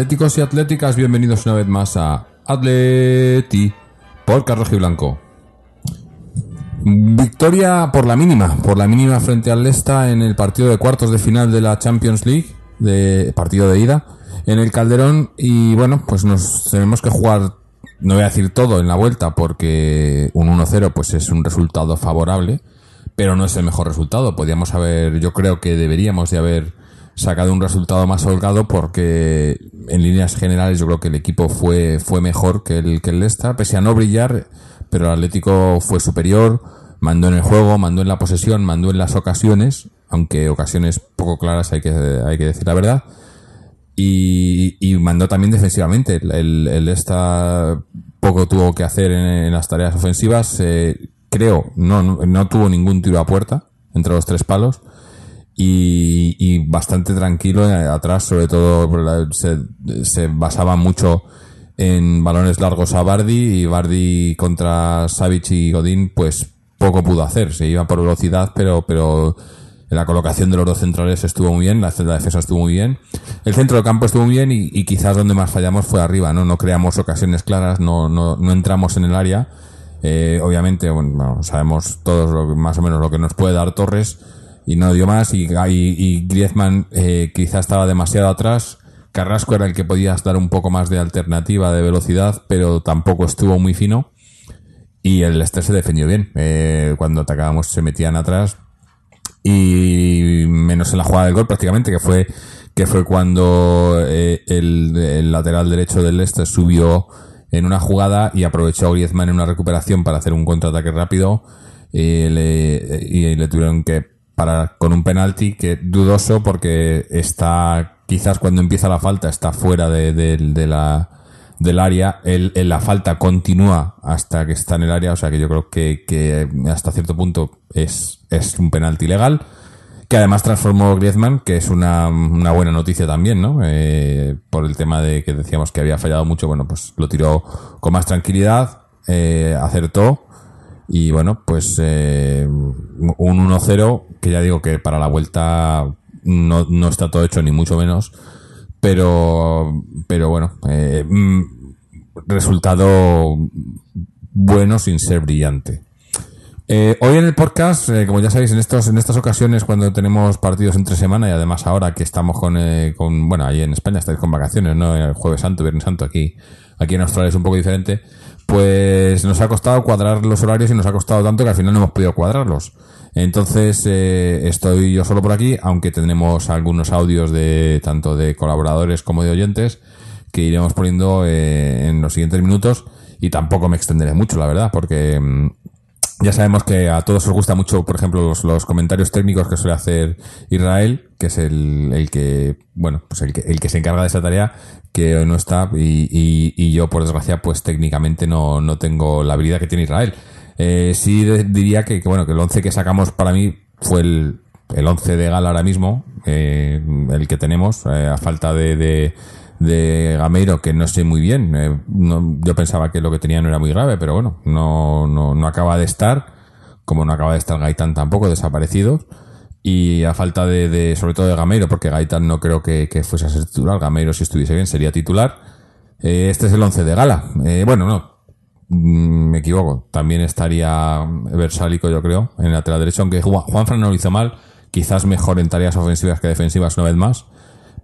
atléticos y atléticas, bienvenidos una vez más a Atleti por Carlos Blanco. Victoria por la mínima, por la mínima frente al Lesta en el partido de cuartos de final de la Champions League, de partido de ida, en el Calderón y bueno, pues nos tenemos que jugar, no voy a decir todo en la vuelta porque un 1-0 pues es un resultado favorable, pero no es el mejor resultado. Podríamos haber, yo creo que deberíamos de haber sacado un resultado más holgado porque en líneas generales yo creo que el equipo fue, fue mejor que el, que el Leicester, pese a no brillar, pero el Atlético fue superior, mandó en el juego, mandó en la posesión, mandó en las ocasiones, aunque ocasiones poco claras hay que, hay que decir la verdad, y, y mandó también defensivamente. El, el, Leicester poco tuvo que hacer en, en las tareas ofensivas, eh, creo, no, no, no tuvo ningún tiro a puerta entre los tres palos y, bastante tranquilo eh, atrás, sobre todo se, se basaba mucho en balones largos a Bardi y Bardi contra Savic y Godín pues poco pudo hacer, se iba por velocidad pero pero la colocación de los dos centrales estuvo muy bien, la, la defensa estuvo muy bien, el centro del campo estuvo muy bien y, quizás donde más fallamos fue arriba, no no creamos ocasiones claras, no no, no entramos en el área, eh, obviamente bueno, sabemos todos lo más o menos lo que nos puede dar Torres y no dio más y, y, Griezmann eh, quizá estaba demasiado atrás. Carrasco era el que podías dar un poco más de alternativa de velocidad pero tampoco estuvo muy fino. Y el Leicester se defendió bien Eh, cuando atacábamos se metían atrás. Y menos en la jugada del gol prácticamente que fue que fue cuando eh, el, el lateral derecho del Leicester subió en una jugada y aprovechó a Griezmann en una recuperación para hacer un contraataque rápido. Y le, y le tuvieron que parar con un penalti que dudoso porque está quizás cuando empieza la falta está fuera de, de- de la del área, el- la falta continúa hasta que está en el área, o sea que yo creo que, que hasta cierto punto es, es un penalti legal, que además transformó Griezmann, que es una, una buena noticia también, ¿no? Eh, por el tema de que decíamos que había fallado mucho, bueno, pues lo tiró con más tranquilidad, eh, acertó, y bueno, pues eh, un 1-0, que ya digo que para la vuelta no, no está todo hecho, ni mucho menos, pero, pero bueno, eh, mm, resultado bueno sin ser brillante. Eh, hoy en el podcast, eh, como ya sabéis, en estos, en estas ocasiones cuando tenemos partidos entre semana y además ahora que estamos con, eh, con bueno, ahí en España estáis con vacaciones, ¿no? El jueves santo, viernes santo, aquí, aquí en Australia es un poco diferente, pues nos ha costado cuadrar los horarios y nos ha costado tanto que al final no hemos podido cuadrarlos. Entonces, eh, estoy yo solo por aquí, aunque tenemos algunos audios de, tanto de colaboradores como de oyentes, que iremos poniendo eh, en los siguientes minutos y tampoco me extenderé mucho, la verdad, porque mm, ya sabemos que a todos os gusta mucho, por ejemplo, los, comentarios técnicos que suele hacer Israel, que es el, el que, bueno, pues el que, el que se encarga de esa tarea, que hoy no está, y, y, y yo, por desgracia, pues técnicamente no, no tengo la habilidad que tiene Israel. Eh, sí diría que, que, bueno, que el 11 que sacamos para mí fue el, el 11 de gala ahora mismo, eh, el que tenemos, eh, a falta de, de, de Gameiro, que no sé muy bien. eh, no- yo pensaba que lo que tenía no era muy grave, pero bueno, no, no, no acaba de estar, como no acaba de estar Gaitán tampoco, desaparecido. Y a falta de, de sobre todo de Gameiro, porque Gaitán no creo que, que fuese a ser titular. Gameiro, si estuviese bien, sería titular. Eh, este es el 11 de gala. Eh, bueno, no, Mm, me equivoco. También estaría Versálico, yo creo, en lateral derecho, aunque Juan Juanfran no lo hizo mal. Quizás mejor en tareas ofensivas que defensivas una vez más.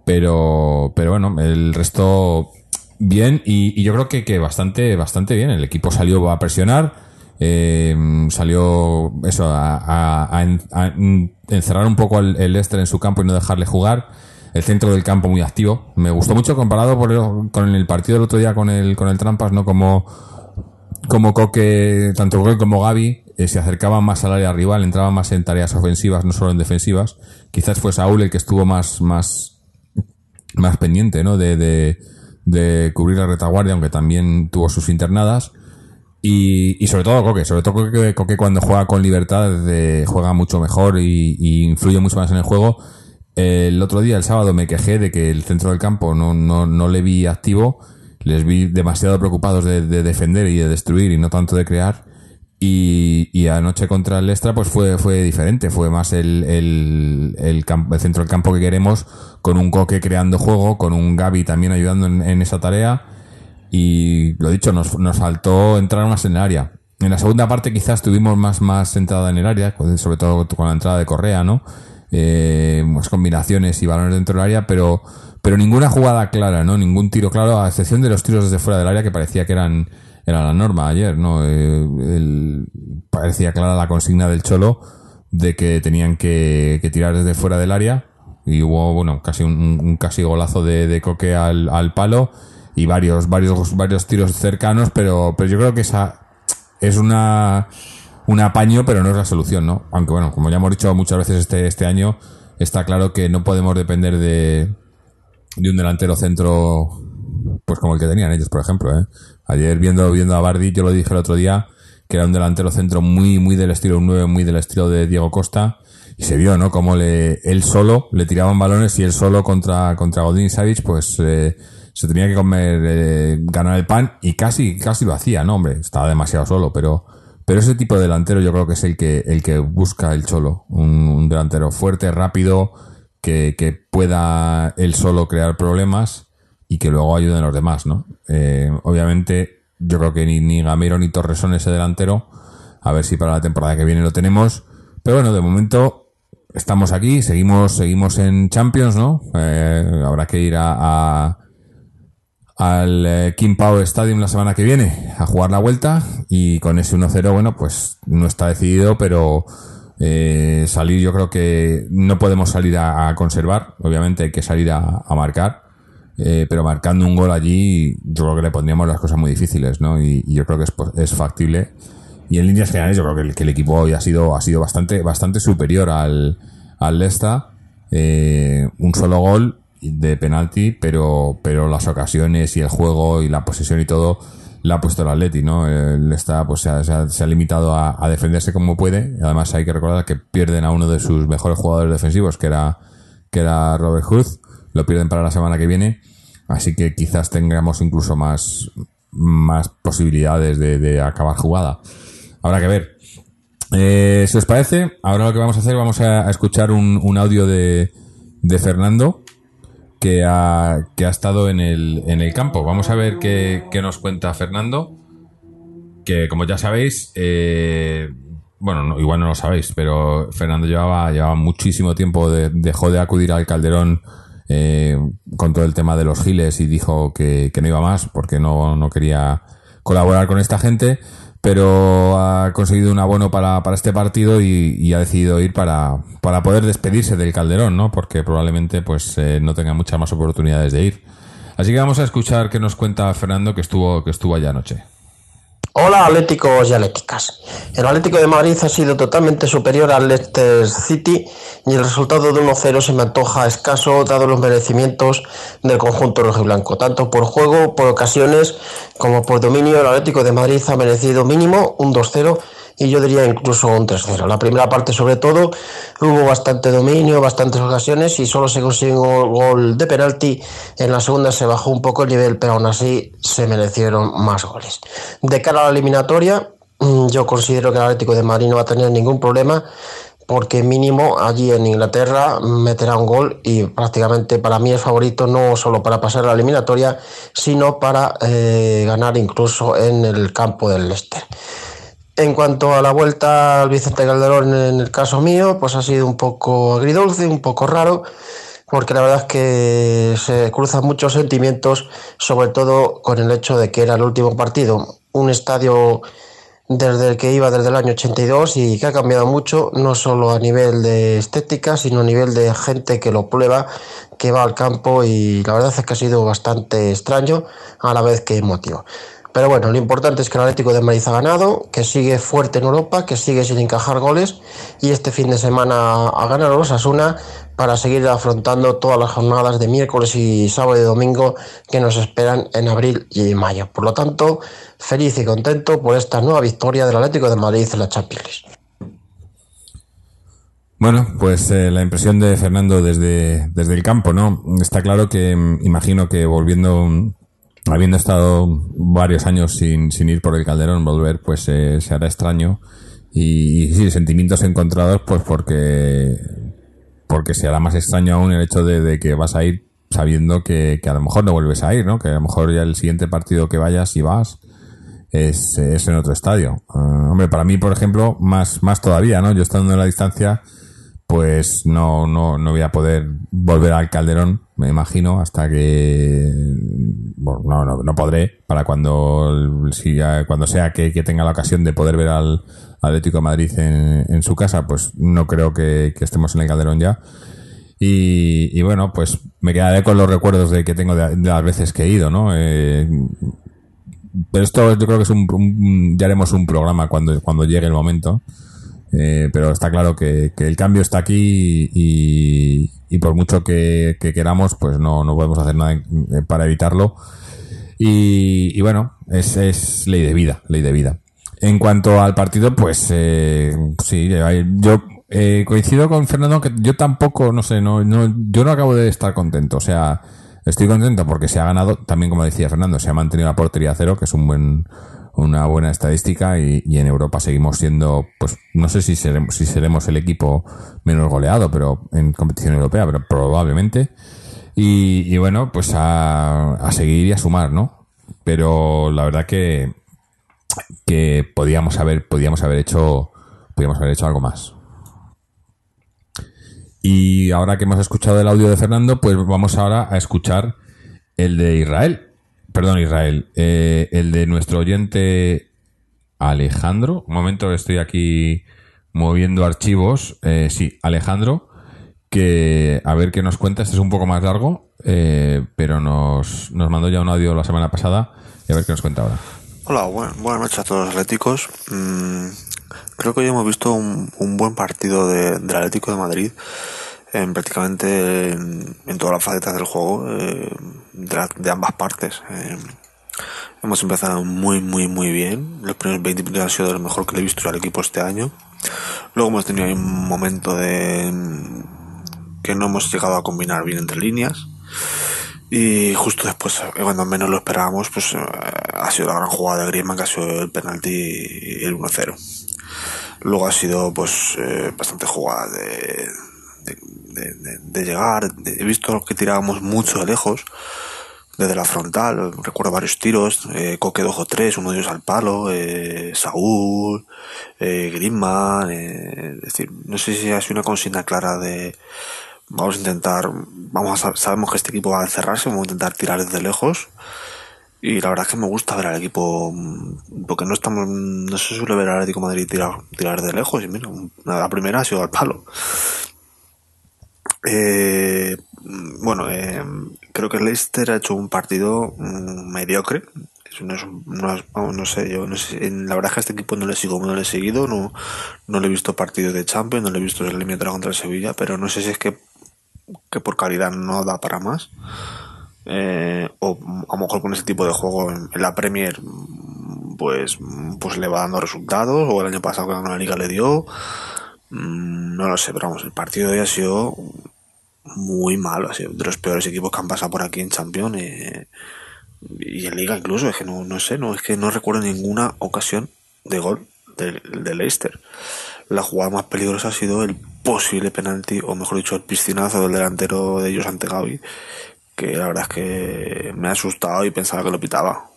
Pero, pero bueno, el resto bien y, y yo creo que, que bastante, bastante bien. El equipo salió a presionar, eh, salió eso a, a- a en- a encerrar un poco al- el Leicester en su campo y no dejarle jugar. El centro del campo muy activo. Me gustó mucho comparado por el- con el partido del otro día con el, con el Trampas, ¿no? Como, como Coque, tanto Coque como Gaby, eh, se acercaban más al área rival, entraban más en tareas ofensivas, no solo en defensivas. Quizás fue Saúl el que estuvo más, más, más pendiente, ¿no? De, de, de cubrir la retaguardia, aunque también tuvo sus internadas. Y, y sobre todo Coque, sobre todo Coque, Coque cuando juega con libertad eh, juega mucho mejor y, influye mucho más en el juego. El otro día, el sábado, me quejé de que el centro del campo no, no, no le vi activo, les vi demasiado preocupados de, de defender y de destruir y no tanto de crear. Y, y anoche contra el Extra pues fue, fue diferente, fue más el, el, el, campo, el centro del campo que queremos, con un Coque creando juego, con un Gaby también ayudando en, esa tarea. Y lo dicho, nos, nos faltó entrar más en el área. En la segunda parte quizás tuvimos más, más entrada en el área, sobre todo con la entrada de Correa, ¿no? Eh, más combinaciones y balones dentro del área, pero, pero ninguna jugada clara, ¿no? Ningún tiro claro, a excepción de los tiros desde fuera del área que parecía que eran, era la norma ayer, ¿no? Eh, parecía clara la consigna del Cholo de que tenían que, tirar desde fuera del área y hubo, bueno, casi un, casi golazo de, Coque al, al palo y varios, varios, varios tiros cercanos, pero, pero yo creo que esa es una, un apaño, pero no es la solución, ¿no? Aunque bueno, como ya hemos dicho muchas veces este, este año, está claro que no podemos depender de, de un delantero centro, pues como el que tenían ellos, por ejemplo, ¿eh? Ayer viendo, viendo a Bardi, yo lo dije el otro día, que era un delantero centro muy, muy del estilo, un 9 muy del estilo de Diego Costa, y se vio, ¿no? Como le, él solo le tiraban balones y él solo contra, contra Godín y Savic, pues, eh, se tenía que comer, eh, ganar el pan y casi, casi lo hacía, ¿no? Hombre, estaba demasiado solo, pero, pero ese tipo de delantero yo creo que es el que, el que busca el cholo. Un, un delantero fuerte, rápido, que, que pueda él solo crear problemas y que luego ayuden a los demás, ¿no? Eh, obviamente, yo creo que ni, ni Gamero ni Torres son ese delantero. A ver si para la temporada que viene lo tenemos. Pero bueno, de momento estamos aquí, seguimos, seguimos en Champions, ¿no? Eh, habrá que ir a, a- al eh, King Power Stadium la semana que viene a jugar la vuelta y con ese 1-0, bueno, pues no está decidido, pero eh, salir yo creo que no podemos salir a, a conservar, obviamente hay que salir a, a marcar, eh, pero marcando un gol allí yo creo que le pondríamos las cosas muy difíciles, ¿no? Y, yo creo que es, es factible. Y en líneas generales yo creo que el, equipo hoy ha sido, ha sido bastante, bastante superior al, al Leicester. Eh, un solo gol de penalti, pero, pero las ocasiones y el juego y la posesión y todo la ha puesto el Atleti, ¿no? El Leicester pues se ha, limitado a, a defenderse como puede. Además hay que recordar que pierden a uno de sus mejores jugadores defensivos, que era, que era Robert Hood. Lo pierden para la semana que viene. Así que quizás tengamos incluso más, más posibilidades de, acabar jugada. Habrá que ver. Eh, si os parece, ahora lo que vamos a hacer, vamos a, a escuchar un, un audio de, de Fernando que ha, que ha estado en el, en el campo. Vamos a ver qué, qué nos cuenta Fernando. Que como ya sabéis, eh, bueno, no- igual no lo sabéis, pero Fernando llevaba, llevaba muchísimo tiempo, de- dejó de acudir al Calderón eh, con todo el tema de los giles y dijo que, que no iba más porque no, no quería colaborar con esta gente, pero ha conseguido un abono para, para este partido y, y ha decidido ir para, para poder despedirse del Calderón, ¿no? Porque probablemente pues eh, no tenga muchas más oportunidades de ir. Así que vamos a escuchar qué nos cuenta Fernando que estuvo, que estuvo allá anoche. Hola Atléticos y Atléticas. El Atlético de Madrid ha sido totalmente superior al Leicester City y el resultado de 1-0 se me antoja escaso dado los merecimientos del conjunto rojiblanco. Tanto por juego, por ocasiones como por dominio, el Atlético de Madrid ha merecido mínimo un 2-0 y yo diría incluso un 3-0. La primera parte sobre todo hubo bastante dominio, bastantes ocasiones y solo se consiguió un gol de penalti. En la segunda se bajó un poco el nivel, pero aún así se merecieron más goles. De cara a la eliminatoria, mm, yo considero que el Atlético de Madrid no va a tener ningún problema porque mínimo allí en Inglaterra meterá un gol y prácticamente para mí es favorito no solo para pasar la eliminatoria, sino para eh, ganar incluso en el campo del Leicester. En cuanto a la vuelta al Vicente Calderón, en el caso mío, pues ha sido un poco agridulce, un poco raro, porque la verdad es que se cruzan muchos sentimientos, sobre todo con el hecho de que era el último partido, un estadio desde el que iba desde el año 82 y que ha cambiado mucho, no solo a nivel de estética, sino a nivel de gente que lo prueba, que va al campo y la verdad es que ha sido bastante extraño a la vez que emotivo. Pero bueno, lo importante es que el Atlético de Madrid ha ganado, que sigue fuerte en Europa, que sigue sin encajar goles y este fin de semana ha ganado Osasuna para seguir afrontando todas las jornadas de miércoles y sábado y domingo que nos esperan en abril y mayo. Por lo tanto, feliz y contento por esta nueva victoria del Atlético de Madrid en la Champions Bueno, pues eh, la impresión de Fernando desde, desde el campo, ¿no? Está claro que mm, imagino que volviendo habiendo estado varios años sin, sin ir por el Calderón, volver pues eh, se hará extraño. Y, sí, sentimientos encontrados pues porque porque se hará más extraño aún el hecho de, que vas a ir sabiendo que, a lo mejor no vuelves a ir, ¿no? Que a lo mejor ya el siguiente partido que vayas y vas es, es en otro estadio. Ah, hombre, para mí, por ejemplo, más, más todavía, ¿no? Yo estando en la distancia, pues no, no, no voy a poder volver al Calderón, me imagino, hasta que bueno, no, no, no podré para cuando si cuando sea que, tenga la ocasión de poder ver al Atlético de Madrid en, en su casa, pues no creo que, estemos en el Calderón ya. Y, bueno, pues me quedaré con los recuerdos de que tengo de, las veces que he ido, ¿no? Eh, pero esto yo creo que es un, ya haremos un programa cuando, cuando llegue el momento. Eh, pero está claro que, el cambio está aquí y, por mucho que, queramos, pues no, no podemos hacer nada para evitarlo. Y, bueno, es, ley de vida, ley de vida. En cuanto al partido, pues eh, sí, yo eh, coincido con Fernando que yo tampoco, no sé, no, no, yo no acabo de estar contento. O sea, estoy contento porque se ha ganado, también como decía Fernando, se ha mantenido la portería cero, que es un buen, una buena estadística y, en Europa seguimos siendo, pues no sé si seremos, si seremos el equipo menos goleado, pero en competición europea, pero probablemente. Y, bueno, pues a, a, seguir y a sumar, ¿no? Pero la verdad que, que podíamos haber, podíamos haber hecho, podíamos haber hecho algo más. Y ahora que hemos escuchado el audio de Fernando, pues vamos ahora a escuchar el de Israel perdón, Israel, eh, el de nuestro oyente Alejandro. Un momento, estoy aquí moviendo archivos. Eh, sí, Alejandro, que a ver qué nos cuenta. Este es un poco más largo, eh, pero nos, nos mandó ya un audio la semana pasada y a ver qué nos cuenta ahora. Hola, buenas noches a todos los atléticos. Mm, creo que hoy hemos visto un, buen partido de, del Atlético de Madrid en prácticamente en, todas las facetas del juego eh, de, ambas partes. Eh, hemos empezado muy, muy, muy bien. Los primeros 20 minutos han sido lo mejor que le he visto al equipo este año. Luego hemos tenido un momento de que no hemos llegado a combinar bien entre líneas. Y justo después, eh, cuando menos lo esperábamos, pues ha sido la gran jugada de Griezmann, que ha sido el penalti y el 1-0. Luego ha sido pues bastante jugada de, de, llegar. he visto que tirábamos mucho de lejos, desde la frontal. Recuerdo varios tiros, eh, Coque 2 o 3, uno de ellos al palo, eh, Saúl, eh, Griezmann. Eh, decir, no sé si ha sido una consigna clara de vamos a intentar, vamos a, sabemos que este equipo va a encerrarse, vamos a intentar tirar desde lejos. Y la verdad es que me gusta ver al equipo, porque no estamos, no se suele ver al Atlético Madrid tirar, tirar de lejos. Y mira, la primera ha sido al palo. Eh, bueno, eh, creo que Leicester ha hecho un partido mm, mediocre. No, sé, yo no sé, la verdad es que a este equipo no le sigo, no le he seguido, no, no le he visto partido de Champions, no le he visto el eliminatorio contra el Sevilla, pero no sé si es que, que por calidad no da para más. Eh, o a lo mejor con ese tipo de juego en, la Premier pues pues le va dando resultados o el año pasado cuando la liga le dio mm, no lo sé pero vamos el partido de hoy ha sido muy malo, ha sido de los peores equipos que han pasado por aquí en Champions eh, y en Liga incluso, es que no, no sé, no es que no recuerdo ninguna ocasión de gol de, de Leicester. La jugada más peligrosa ha sido el posible penalti, o mejor dicho, el piscinazo del delantero de ellos ante Gaby, que la verdad es que me ha asustado y pensaba que lo pitaba.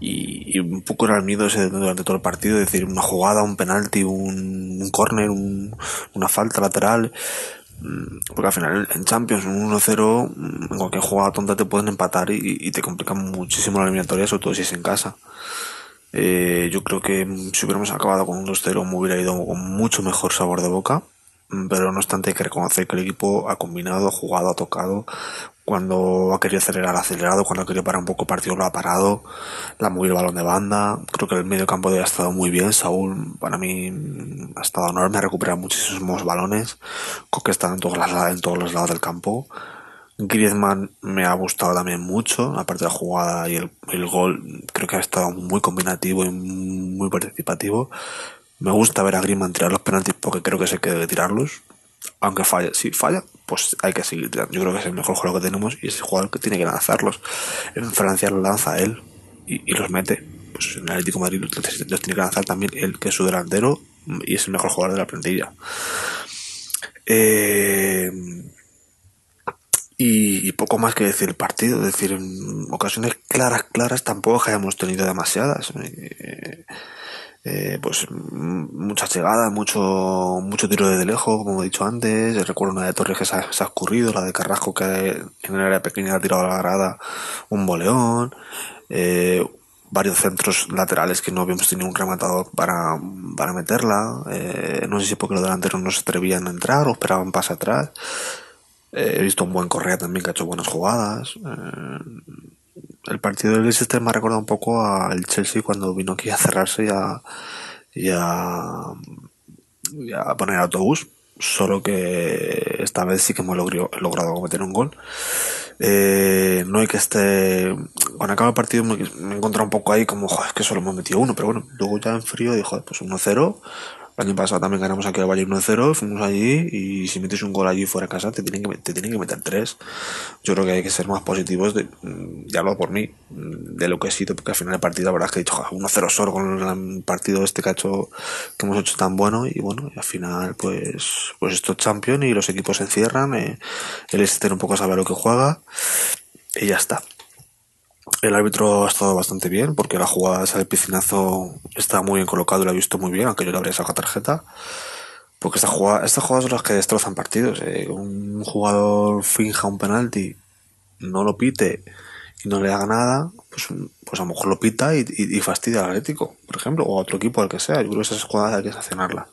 Y, un poco era el miedo ese durante todo el partido, decir, una jugada, un penalti, un, un córner, un, una falta lateral, porque al final en Champions, un 1-0, mm, en cualquier jugada tonta te pueden empatar y, te complican muchísimo la eliminatoria, sobre todo si es en casa. Eh, yo creo que si hubiéramos acabado con un 2-0 me hubiera ido con mucho mejor sabor de boca. Pero no obstante hay que reconocer que el equipo ha combinado, jugado, ha tocado, cuando ha querido acelerar, ha acelerado, cuando ha querido parar un poco el partido lo ha parado, la ha movido el balón de banda, creo que el medio campo ha estado muy bien, Saúl para mí ha estado enorme, ha recuperado muchísimos balones, creo que está en todos, los, en todos los lados del campo, Griezmann me ha gustado también mucho, aparte de la jugada y el, el gol, creo que ha estado muy combinativo y muy participativo. Me gusta ver a Griezmann tirar los penaltis porque creo que se que debe tirarlos. Aunque falla, si falla, pues hay que seguir tirando. Yo creo que es el mejor jugador que tenemos y es el jugador que tiene que lanzarlos. En Francia los lanza él y, y los mete. Pues en el Atlético de Madrid los, tiene que lanzar también él, que es su delantero y es el mejor jugador de la plantilla. Eh, y, y, poco más que decir el partido. Es decir, en ocasiones claras, claras tampoco hayamos tenido demasiadas. Eh, eh, pues muchas llegadas, mucho, mucho tiro desde lejos, como he dicho antes. Recuerdo una de Torres que se ha, escurrido, la de Carrasco que en el área pequeña ha tirado a la grada un boleón. Eh, varios centros laterales que no habíamos tenido un rematador para, para meterla. Eh, no sé si porque los delanteros no se atrevían a entrar o esperaban pase atrás. Eh, he visto un buen Correa también que ha hecho buenas jugadas. El partido del Leicester me ha recordado un poco al Chelsea cuando vino aquí a cerrarse y a, y a, a poner autobús. Solo que esta vez sí que hemos logrado, cometer un gol. Eh, no hay que esté. Cuando acaba el partido me, me he encontrado un poco ahí como, es que solo hemos metido uno, pero bueno, luego ya en frío dijo, pues 1-0 año pasado también ganamos aquí al Valle 1-0, fuimos allí y si metes un gol allí fuera de casa te tienen que, te tienen que meter tres. Yo creo que hay que ser más positivos, de, ya hablo por mí, de lo que he sido, porque al final del partido la verdad es que he dicho 1-0 solo con el partido este cacho que hemos hecho tan bueno y bueno, al final pues, pues esto es Champions y los equipos se encierran, eh, el Exeter un poco sabe lo que juega y ya está. El árbitro ha estado bastante bien porque la jugada esa del piscinazo está muy bien colocado y lo ha visto muy bien, aunque yo le habría sacado tarjeta. Porque estas jugadas son las que destrozan partidos. Eh. Un jugador finja un penalti, no lo pite y no le haga nada, pues, pues a lo mejor lo pita y, fastidia al Atlético, por ejemplo, o a otro equipo, al que sea. Yo creo que esas jugadas hay que sancionarlas.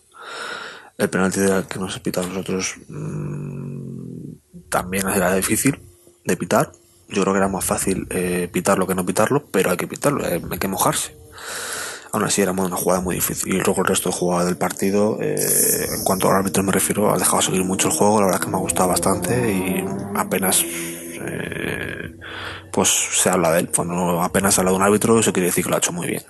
El penalti que nos pita a nosotros mmm, también era difícil de pitar, yo creo que era más fácil eh, pitarlo que no pitarlo, pero hay que pitarlo, eh, hay que mojarse. Aún así era una jugada muy difícil. Y luego el resto de jugadas del partido, eh, en cuanto al árbitro me refiero, ha dejado seguir mucho el juego, la verdad es que me ha gustado bastante y apenas eh, pues se habla de él. Cuando apenas habla de un árbitro, eso quiere decir que lo ha hecho muy bien.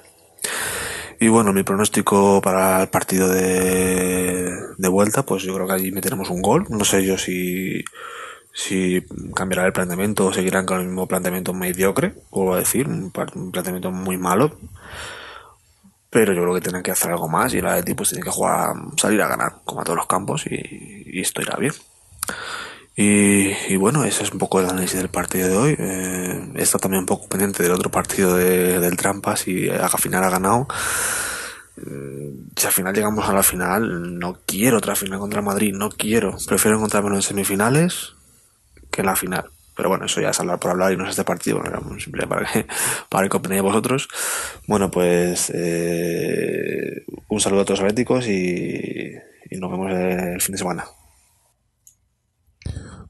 Y bueno, mi pronóstico para el partido de, de vuelta, pues yo creo que allí meteremos un gol. No sé yo si si cambiará el planteamiento o seguirán con el mismo planteamiento mediocre, vuelvo a decir, un, planteamiento muy malo. Pero yo creo que tienen que hacer algo más y la de pues tiene que jugar, salir a ganar, como a todos los campos, y, y esto irá bien. Y, y, bueno, ese es un poco el análisis del partido de hoy. Eh, está también un poco pendiente del otro partido de, del Trampas si al final ha ganado. Eh, si al final llegamos a la final, no quiero otra final contra Madrid, no quiero. Prefiero encontrarme en semifinales que en la final. Pero bueno, eso ya es hablar por hablar y no es este partido, bueno, era simple para que, para que opinéis vosotros. Bueno, pues eh, un saludo a todos los atléticos y, y nos vemos el fin de semana.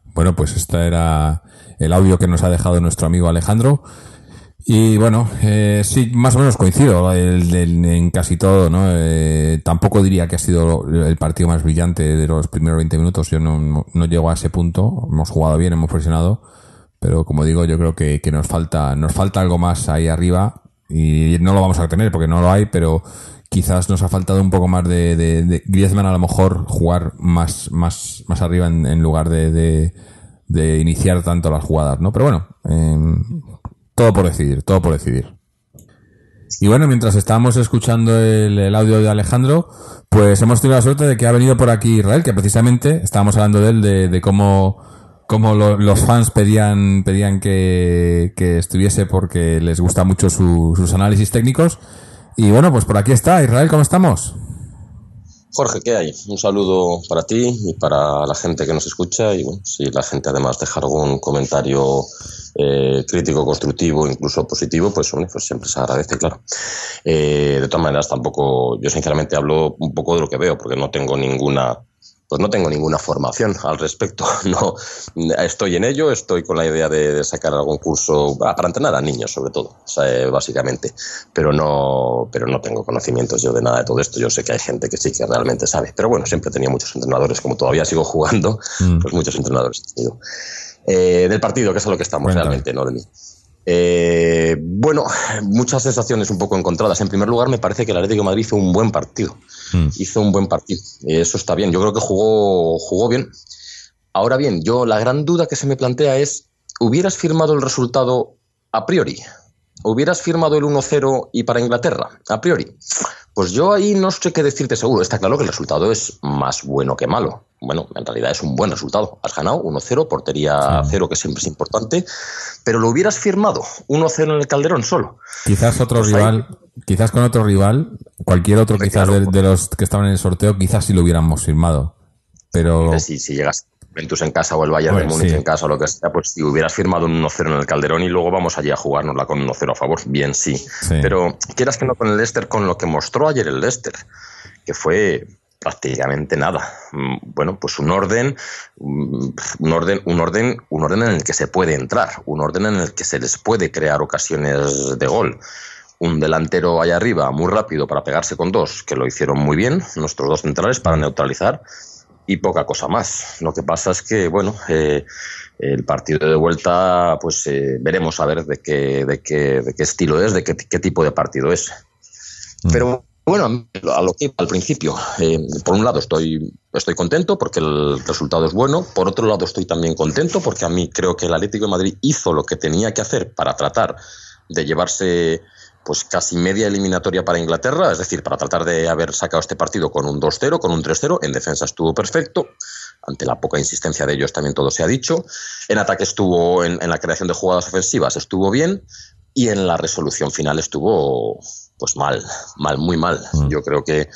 Bueno, pues este era el audio que nos ha dejado nuestro amigo Alejandro. Y bueno, eh, sí, más o menos coincido el, en casi todo, ¿no? Eh, tampoco diría que ha sido el partido más brillante de los primeros 20 minutos. Yo no, no, no llego a ese punto. Hemos jugado bien, hemos presionado. Pero como digo, yo creo que, que nos falta, nos falta algo más ahí arriba. Y no lo vamos a tener porque no lo hay, pero quizás nos ha faltado un poco más de, de, de Griezmann a lo mejor jugar más, más, más arriba en, en lugar de, de, de, iniciar tanto las jugadas, ¿no? Pero bueno, eh, todo por decidir, todo por decidir. Y bueno, mientras estábamos escuchando el, audio de Alejandro, pues hemos tenido la suerte de que ha venido por aquí Israel, que precisamente estábamos hablando de él, de, cómo, cómo lo, los fans pedían, pedían que, estuviese porque les gusta mucho su, sus análisis técnicos. Y bueno, pues por aquí está. Israel, ¿cómo estamos? Jorge, ¿qué hay? Un saludo para ti y para la gente que nos escucha y bueno, si la gente además deja algún comentario eh, crítico, constructivo, incluso positivo, pues, bueno, pues siempre se agradece, claro. Eh, de todas maneras, tampoco, yo sinceramente hablo un poco de lo que veo, porque no tengo ninguna pues no tengo ninguna formación al respecto. No, estoy en ello, estoy con la idea de, sacar algún curso para entrenar a niños, sobre todo, eh, básicamente. Pero no, pero no tengo conocimientos yo de nada de todo esto. Yo sé que hay gente que sí que realmente sabe. Pero bueno, siempre he tenido muchos entrenadores, como todavía sigo jugando, mm. pues muchos entrenadores he tenido. Eh, del partido, que es a lo que estamos realmente, no de mí. Eh, bueno, muchas sensaciones un poco encontradas. En primer lugar, me parece que el Atlético de Madrid hizo un buen partido. Mm. Hizo un buen partido. Eso está bien. Yo creo que jugó, jugó bien. Ahora bien, yo la gran duda que se me plantea es, ¿hubieras firmado el resultado a priori? ¿Hubieras firmado el 1-0 y para Inglaterra? A priori. Pues yo ahí no sé qué decirte seguro. Está claro que el resultado es más bueno que malo. Bueno, en realidad es un buen resultado. Has ganado 1-0, portería 0, que siempre es importante. Pero lo hubieras firmado 1-0 en el Calderón solo. Quizás otro pues rival, quizás con otro rival, cualquier otro quizás de, los que estaban en el sorteo, quizás sí lo hubiéramos firmado. Pero... Sí, si llegas Ventus en casa o el Bayern de pues Múnich en casa o lo que sea, pues si hubieras firmado un 1-0 en el Calderón y luego vamos allí a jugárnosla con 1-0 a favor, bien sí. Pero quieras que no con el Leicester, con lo que mostró ayer el Leicester, que fue prácticamente nada. Mm, bueno, pues un orden, mm, un orden, un orden, un orden en el que se puede entrar, un orden en el que se les puede crear ocasiones de gol un delantero allá arriba muy rápido para pegarse con dos, que lo hicieron muy bien, nuestros dos centrales para neutralizar, y poca cosa más. Lo que pasa es que, bueno, eh, el partido de vuelta, pues eh, veremos a ver de qué, de qué, de qué estilo es, de qué, qué tipo de partido es. Mm. Pero bueno, a lo que al principio, eh, por un lado estoy, estoy contento porque el resultado es bueno, por otro lado estoy también contento porque a mí creo que el Atlético de Madrid hizo lo que tenía que hacer para tratar de llevarse pues casi media eliminatoria para Inglaterra, es decir, para tratar de haber sacado este partido con un 2-0, con un 3-0, en defensa estuvo perfecto, ante la poca insistencia de ellos también todo se ha dicho, en ataque estuvo, en, la creación de jugadas ofensivas estuvo bien, y en la resolución final estuvo pues mal, mal, muy mal. Mm. Yo creo que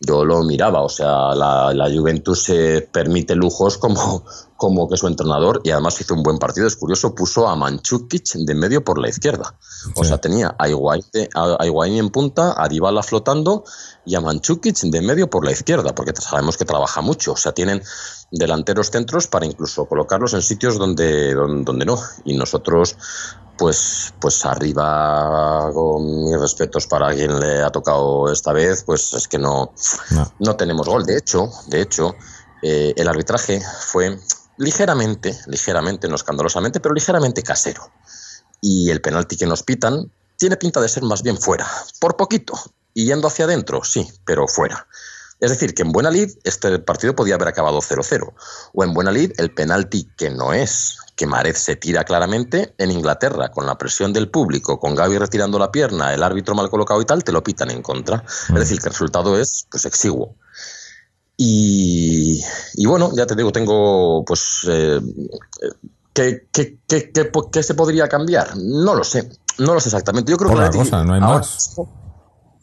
yo lo miraba, o sea, la, la Juventus se permite lujos como, como que su entrenador, y además hizo un buen partido, es curioso, puso a Manchukic de medio por la izquierda. O sea, tenía a Higuaín en punta, a Dybala flotando y a Manchukic de medio por la izquierda, porque sabemos que trabaja mucho. O sea, tienen delanteros centros para incluso colocarlos en sitios donde, donde, no. Y nosotros pues, pues arriba, con mis respetos para quien le ha tocado esta vez, pues es que no, no. tenemos gol. De hecho, de hecho, eh, el arbitraje fue ligeramente, ligeramente, no escandalosamente, pero ligeramente casero. Y el penalti que nos pitan tiene pinta de ser más bien fuera, por poquito, y yendo hacia adentro, sí, pero fuera. Es decir, que en Buena Lid este partido podía haber acabado 0-0. O en Buena Lid el penalti que no es, que Marez se tira claramente en Inglaterra, con la presión del público, con Gaby retirando la pierna, el árbitro mal colocado y tal, te lo pitan en contra. Es decir, que el resultado es pues exiguo. Y, bueno, ya te digo, tengo pues... Eh, ¿qué, qué, se podría cambiar? No lo sé. No lo sé exactamente. Yo creo que... Cosa, no hay más.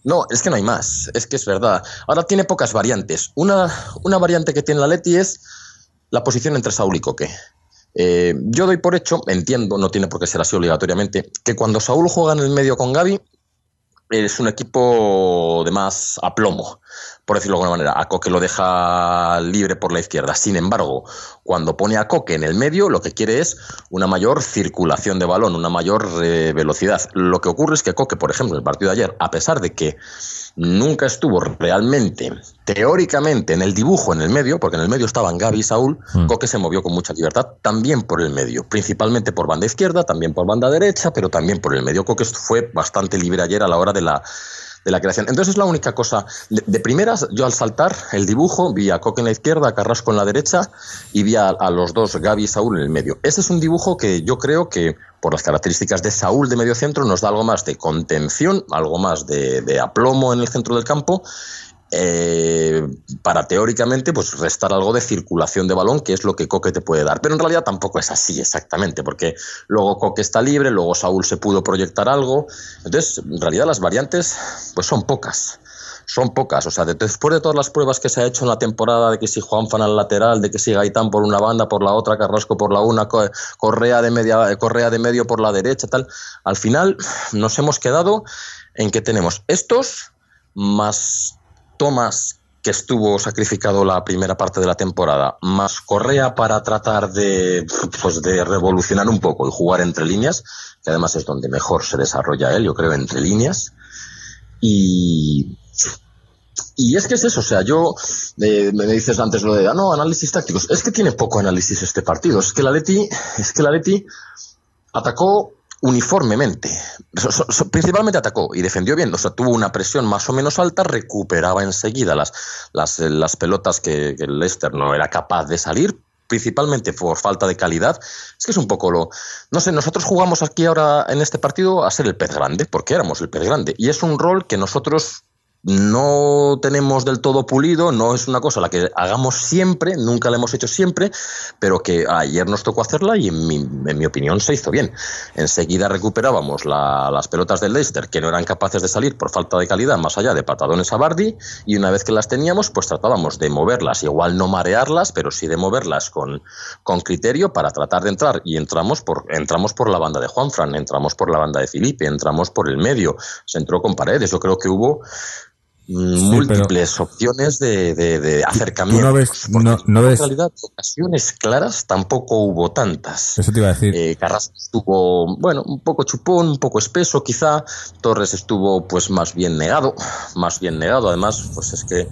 No, es que no hay más, es que es verdad. Ahora tiene pocas variantes. Una, una variante que tiene la Leti es la posición entre Saúl y Coque. Eh, yo doy por hecho, entiendo, no tiene por qué ser así obligatoriamente, que cuando Saúl juega en el medio con Gaby, es un equipo de más aplomo por decirlo de alguna manera. A Coque lo deja libre por la izquierda. Sin embargo, cuando pone a Coque en el medio, lo que quiere es una mayor circulación de balón, una mayor eh, velocidad. Lo que ocurre es que Coque, por ejemplo, en el partido de ayer, a pesar de que nunca estuvo realmente, teóricamente, en el dibujo en el medio, porque en el medio estaban Gaby y Saúl, mm. Coque se movió con mucha libertad también por el medio, principalmente por banda izquierda, también por banda derecha, pero también por el medio. Coque fue bastante libre ayer a la hora de la de la creación. Entonces es la única cosa. De, primeras, yo al saltar el dibujo vi a Coque en la izquierda, a Carrasco en la derecha y vi a, los dos, Gaby y Saúl, en el medio. Ese es un dibujo que yo creo que, por las características de Saúl de medio centro, nos da algo más de contención, algo más de aplomo en el centro del campo eh, para teóricamente pues restar algo de circulación de balón, que es lo que Coque te puede dar. Pero en realidad tampoco es así exactamente, porque luego Coque está libre, luego Saúl se pudo proyectar algo. Entonces, en realidad las variantes pues son pocas. Son pocas, o sea, después de todas las pruebas que se ha hecho en la temporada, de que si Juanfan al lateral, de que si Gaitán por una banda, por la otra, Carrasco por la una, Correa de, media, Correa de medio por la derecha, tal, al final nos hemos quedado en que tenemos estos más Tomás que estuvo sacrificado la primera parte de la temporada, más Correa para tratar de, pues de revolucionar un poco y jugar entre líneas, que además es donde mejor se desarrolla él, yo creo, entre líneas. Y, y es que es eso, o sea, yo eh, me dices antes lo de, ah, no, análisis tácticos. Es que tiene poco análisis este partido. Es que la Leti, es que la Leti atacó uniformemente. Principalmente atacó y defendió bien. O sea, tuvo una presión más o menos alta, recuperaba enseguida las, las, eh, pelotas que, que el Leicester no era capaz de salir, principalmente por falta de calidad. Es que es un poco lo. No sé, nosotros jugamos aquí ahora en este partido a ser el pez grande, porque éramos el pez grande. Y es un rol que nosotros no tenemos del todo pulido, no es una cosa la que hagamos siempre, nunca la hemos hecho siempre, pero que ayer nos tocó hacerla y en mi, en mi opinión se hizo bien. Enseguida recuperábamos la- las pelotas del Leicester que no eran capaces de salir por falta de calidad más allá de patadones a Bardi y una vez que las teníamos pues tratábamos de moverlas, igual no marearlas, pero sí de moverlas con, con criterio para tratar de entrar. Y entramos por, entramos por la banda de Juanfran, entramos por la banda de Felipe, entramos por el medio, se entró con paredes, yo creo que hubo mm, múltiples opciones de, de, de acercamiento. no ves- no- no en ves- realidad, ocasiones claras tampoco hubo tantas. Eso te iba a decir. Eh, Carrasco estuvo, bueno, un poco chupón, un poco espeso quizá. Torres estuvo, pues, más bien negado, más bien negado. Además, pues es que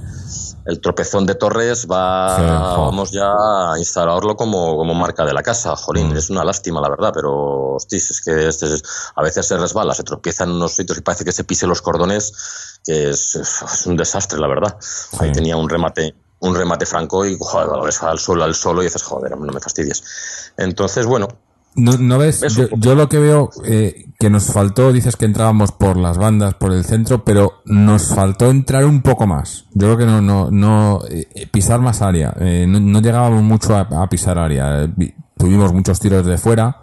el tropezón de Torres va, Sí, vamos ya a instalarlo como, como marca de la casa. Jolín, Mm. es una lástima, la verdad, pero, hostis, es que este es- a veces se resbala, se tropieza en unos sitios y parece que se pise los cordones, que es, es un desastre, la verdad. Ahí Sí. tenía un remate un remate franco y joder, lo ves al suelo, al solo y dices, joder, no me fastidies. Entonces, bueno, No, ¿no ves? Yo, yo lo que veo eh, que nos faltó, dices que entrábamos por las bandas, por el centro, pero nos faltó entrar un poco más. Yo creo que no, no, no eh, pisar más área. Eh, no, no llegábamos mucho a, a pisar área. Eh, vi- tuvimos muchos tiros de fuera.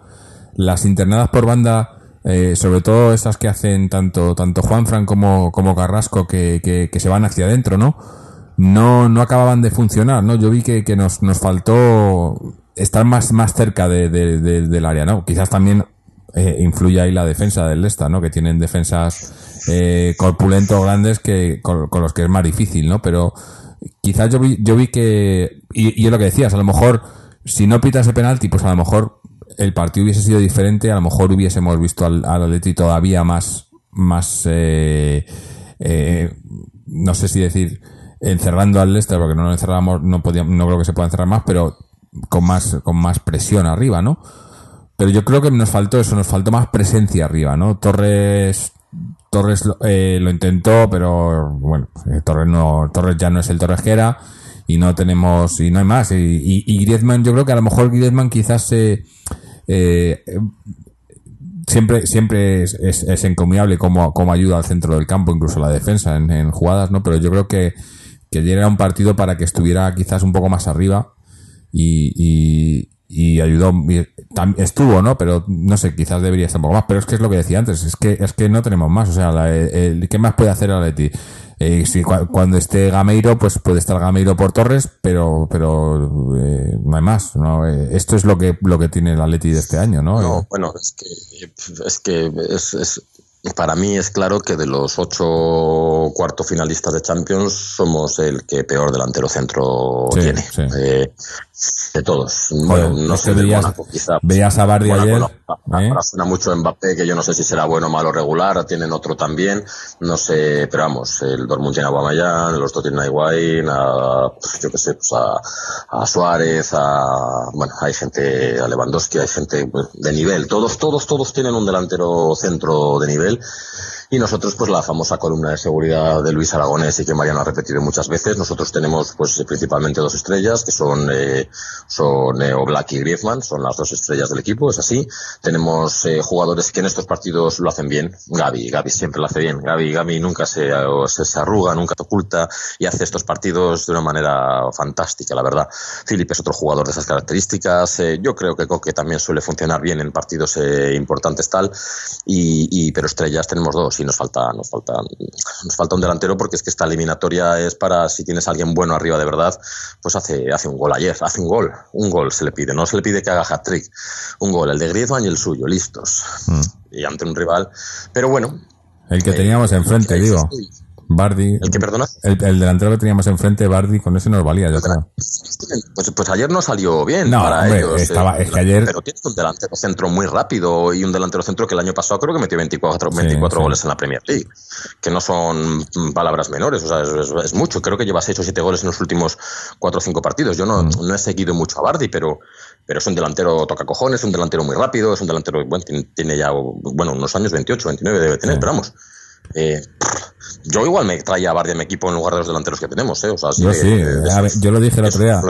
Las internadas por banda, eh, sobre todo esas que hacen tanto, tanto Juanfran como, como Carrasco, que, que, que se van hacia adentro, ¿no? no, no acababan de funcionar, ¿no? Yo vi que, que nos, nos faltó estar más, más cerca de, de- de- del área, ¿no? Quizás también eh, influye ahí la defensa del Leicester, ¿no? Que tienen defensas eh, corpulentos grandes que con, los que es más difícil, ¿no? Pero quizás yo vi, yo vi que, y, es lo que decías, a lo mejor si no pita ese penalti, pues a lo mejor el partido hubiese sido diferente, a lo mejor hubiésemos visto al, al todavía más, más, eh, eh, no sé si decir encerrando al Leicester, porque no lo encerramos, no podíamos, no creo que se pueda encerrar más, pero con más, con más presión arriba, ¿no? Pero yo creo que nos faltó eso, nos faltó más presencia arriba, ¿no? Torres, Torres eh, lo intentó, pero bueno, eh, Torres no, Torres ya no es el Torres que y no tenemos, y no hay más. Y, y, Griezmann, yo creo que a lo mejor Griezmann quizás se, eh, siempre siempre es, es, encomiable cómo, cómo ayuda al centro del campo, incluso la defensa en, jugadas, ¿no? Pero yo creo que, que ayer un partido para que estuviera quizás un poco más arriba y, y, y ayudó, y tam- estuvo, ¿no? Pero no sé, quizás debería estar un poco más. Pero es que es lo que decía antes, es que, es que no tenemos más. O sea, la- el, ¿qué más puede hacer el Atleti? Eh, si cua- cuando esté Gameiro, pues puede estar Gameiro por Torres, pero, pero eh, no hay más. ¿no? Eh, esto es lo que, lo que tiene el Atleti de este año, ¿no? No, Eh, bueno, es que, es que es, es- para mí es claro que de los ocho cuarto finalistas de Champions somos el que peor delantero centro Sí, tiene. sí. Eh, de todos. Bueno, no sé, veías- Mónaco, quizá. veías a Bardi Mónaco ayer, no. ¿eh? Suena mucho Mbappé, que yo no sé si será bueno, malo, regular. Tienen otro también. No sé, pero vamos, el Dortmund tiene a Guamayán, los dos tienen a Higuaín, a, pues, yo qué sé, pues a, a Suárez, a, bueno, hay gente, a Lewandowski, hay gente pues, de nivel. Todos, todos, todos tienen un delantero centro de nivel él y nosotros, pues la famosa columna de seguridad de Luis Aragonés y que Mariano ha repetido muchas veces, nosotros tenemos pues principalmente dos estrellas, que son, eh, son eh, Oblak y Griezmann, son las dos estrellas del equipo, es así. Tenemos eh, jugadores que en estos partidos lo hacen bien. Gaby, Gaby siempre lo hace bien. Gaby, Gaby nunca se, se, arruga, nunca se oculta y hace estos partidos de una manera fantástica, la verdad. Filipe es otro jugador de esas características. Eh, yo creo que Coque también suele funcionar bien en partidos eh, importantes tal. Y- pero estrellas tenemos dos y nos falta, nos falta, nos falta un delantero porque es que esta eliminatoria es para si tienes a alguien bueno arriba de verdad, pues hace, hace un gol ayer, hace un gol, un gol se le pide, no se le pide que haga hat-trick, un gol, el de Griezmann y el suyo, listos. Y ante un rival, pero bueno, el que eh, teníamos enfrente, ahí digo. Bardi. ¿El que perdona? El, el delantero que teníamos enfrente, Bardi, con ese nos valía, yo creo. Pues, pues ayer no salió bien No, para hombre, ellos. estaba- eh, es que ayer- Pero tiene un delantero centro muy rápido y un delantero centro que el año pasado creo que metió 24, 24 sí. goles en la Premier League. Que no son palabras menores, o sea, es, es- es mucho. Creo que lleva 6 o 7 goles en los últimos 4 o 5 partidos. Yo Mm. no, no he seguido mucho a Bardi, pero, pero es un delantero toca cojones, es un delantero muy rápido, es un delantero, bueno, tiene, tiene ya bueno, unos años, 28, 29 debe tener, pero vamos. eh, yo igual me traía a Bardi a mi equipo en lugar de los delanteros que tenemos, ¿eh? O sea, Yo sí, de- de a ver, esos. yo lo dije el otro día.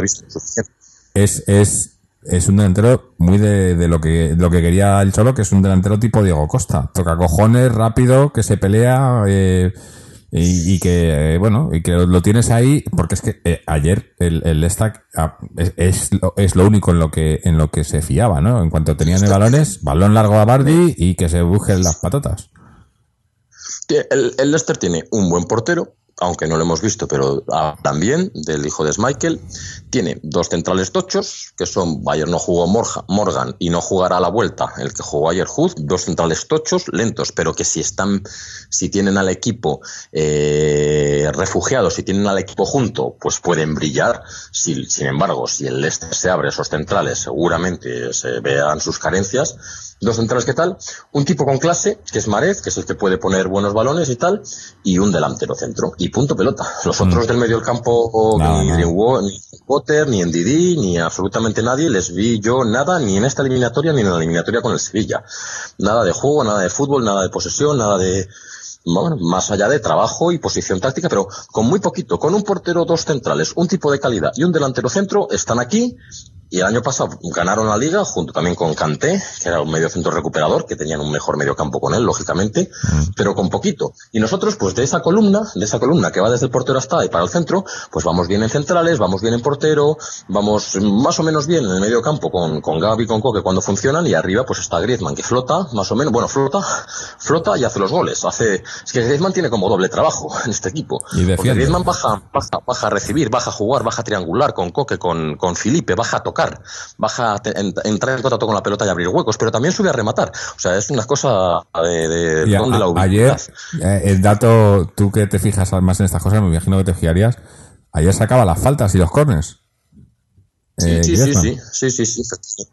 Es, es, es un delantero muy de, de lo que lo que quería el Cholo, que es un delantero tipo Diego Costa. Toca cojones, rápido, que se pelea eh, y, y que, eh, bueno, y que lo tienes ahí, porque es que eh, ayer el, el Stack ah, es, es, lo, es lo único en lo que en lo que se fiaba, ¿no? En cuanto tenían el balones, balón largo a Bardi y que se busquen las patatas. El, el Leicester tiene un buen portero, aunque no lo hemos visto, pero también del hijo de Schmeichel. Tiene dos centrales tochos, que son, ayer no jugó Morgan y no jugará a la vuelta, el que jugó ayer Hood, dos centrales tochos, lentos, pero que si están, si tienen al equipo eh, refugiados, si tienen al equipo junto, pues pueden brillar. Si- sin embargo, si el Leicester se abre esos centrales, seguramente se vean sus carencias. Dos centrales, ¿qué tal? Un tipo con clase, que es Marez, que es el que puede poner buenos balones y tal, y un delantero centro. Y punto pelota. Los otros del medio del campo, No, ni, no. Greenwo- ni ni en Didi, ni absolutamente nadie, les vi yo nada, ni en esta eliminatoria, ni en la eliminatoria con el Sevilla. Nada de juego, nada de fútbol, nada de posesión, nada de... Bueno, más allá de trabajo y posición táctica, pero con muy poquito, con un portero, dos centrales, un tipo de calidad y un delantero centro, están aquí y el año pasado ganaron la liga junto también con Kanté, que era un medio centro recuperador, que tenían un mejor medio campo con él, lógicamente, pero con poquito. Y nosotros, pues de esa columna, de esa columna que va desde el portero hasta ahí para el centro, pues vamos bien en centrales, vamos bien en portero, vamos más o menos bien en el medio campo con, con Gaby y con Coque cuando funcionan, y arriba pues está Griezmann, que flota, más o menos, bueno, flota, flota y hace los goles. Hace, es que Griezmann tiene como doble trabajo en este equipo. Y Porque. Griezmann baja, baja, baja a recibir, baja a jugar, baja a triangular con Coque, con, con Felipe, baja a tocar, baja a entrar en contacto con la pelota y abrir huecos, pero también sube a rematar. O sea, es una cosa de, de Y a- don de la ubicuidad. ayer, eh, el dato, tú que te fijas más en estas cosas, me imagino que te fijarías, ayer sacaba las faltas y los corners. Eh, Sí, sí, sí, sí, sí, sí, sí.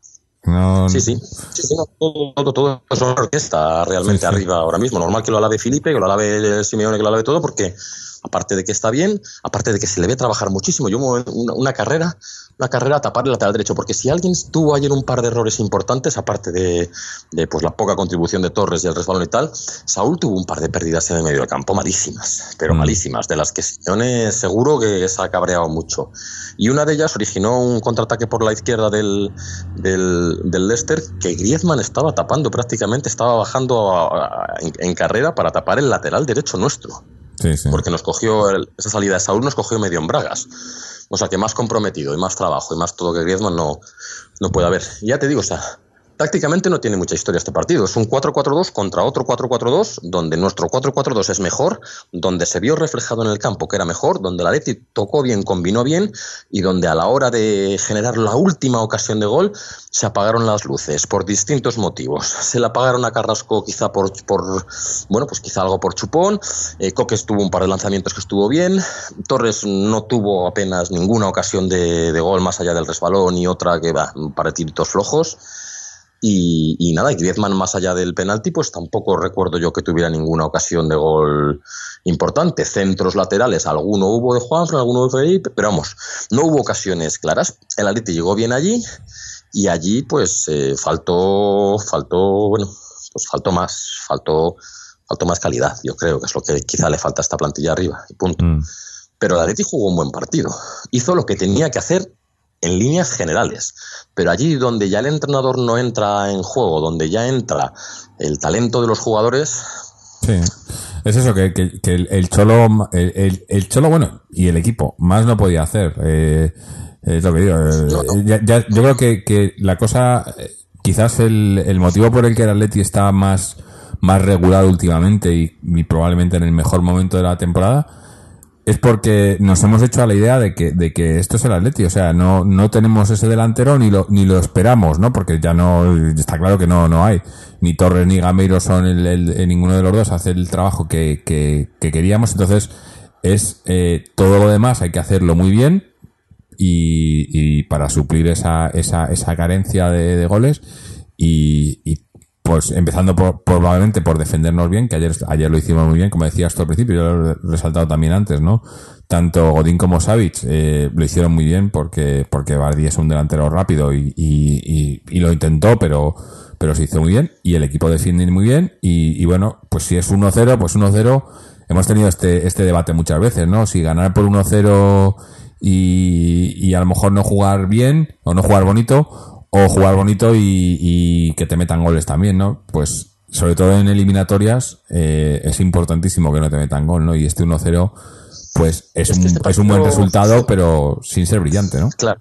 No- Sí, sí. Sí, sí, no, todo, todo, es una orquesta realmente Sí, sí. arriba ahora mismo. Normal que lo alabe Felipe, que lo alabe Simeone, que lo alabe todo, porque aparte de que está bien, aparte de que se le ve trabajar muchísimo, yo una, una carrera, una carrera a tapar el lateral derecho, porque si alguien tuvo ayer un par de errores importantes, aparte de, de, pues la poca contribución de Torres y el resbalón y tal, Saúl tuvo un par de pérdidas en el medio del campo malísimas, pero Mm. malísimas, de las que Simeone seguro que se ha cabreado mucho. Y una de ellas originó un contraataque por la izquierda del, del, del Leicester que Griezmann estaba tapando prácticamente, estaba bajando a- a- en, en carrera para tapar el lateral derecho nuestro. Sí, sí. Porque nos cogió, el- esa salida de Saúl nos cogió medio en bragas. O sea que más comprometido y más trabajo y más todo que Griezmann no, no puede haber. Ya te digo, o sea, tácticamente no tiene mucha historia este partido. Es un 4-4-2 contra otro 4-4-2, donde nuestro 4-4-2 es mejor, donde se vio reflejado en el campo que era mejor, donde la Leti tocó bien, combinó bien y donde a la hora de generar la última ocasión de gol se apagaron las luces por distintos motivos. Se le apagaron a Carrasco quizá por, bueno, pues quizá algo por chupón, eh, Coques tuvo un par de lanzamientos que estuvo bien, Torres no tuvo apenas ninguna ocasión de, gol más allá del resbalón y otra que va, un par de tiritos flojos. Y, y nada, y Griezmann más allá del penalti, pues tampoco recuerdo yo que tuviera ninguna ocasión de gol importante. Centros laterales, alguno hubo de Juanfran, alguno de Felipe, pero vamos, no hubo ocasiones claras. El Atleti llegó bien allí y allí pues eh, faltó, faltó, bueno, pues faltó más, faltó, faltó más calidad, yo creo que es lo que quizá le falta a esta plantilla arriba, y punto. Mm. Pero el Atleti jugó un buen partido. Hizo lo que tenía que hacer en líneas generales. Pero allí donde ya el entrenador no entra en juego, donde ya entra el talento de los jugadores, Sí. Es eso, que, que- que el, el Cholo, el, el- el Cholo, bueno, y el equipo, más no podía hacer. Eh, es lo que digo. eh, No, no. ya- ya- yo creo que, que la cosa, eh, quizás el, el motivo por el que el Atleti está más, más regular últimamente y, y probablemente en el mejor momento de la temporada, es porque nos hemos hecho a la idea de que, de que esto es el Atleti, o sea, no, no tenemos ese delantero ni lo, ni lo esperamos, ¿no? Porque ya no, está claro que no, no hay. ni Torres ni Gameiro son el, el- ninguno de los dos hace el trabajo que, que- que queríamos, entonces es eh, todo lo demás hay que hacerlo muy bien y, y para suplir esa, esa, esa carencia de, de goles y, y, pues empezando por, probablemente por defendernos bien, que ayer, ayer lo hicimos muy bien, como decías tú al principio, yo lo he resaltado también antes, ¿no? Tanto Godín como Savic eh, lo hicieron muy bien porque, porque Bardi es un delantero rápido y, y, y, lo intentó, pero, pero se hizo muy bien y el equipo defiende muy bien y, y bueno, pues si es 1-0, pues 1-0 hemos tenido este, este debate muchas veces, ¿no? Si ganar por 1-0 y, y a lo mejor no jugar bien o no jugar bonito o jugar bonito y, y que te metan goles también, ¿no? Pues sobre todo en eliminatorias eh, es importantísimo que no te metan gol, ¿no? Y este 1-0 pues es, Es un, este es un buen resultado, pero sin ser brillante, ¿no? Claro.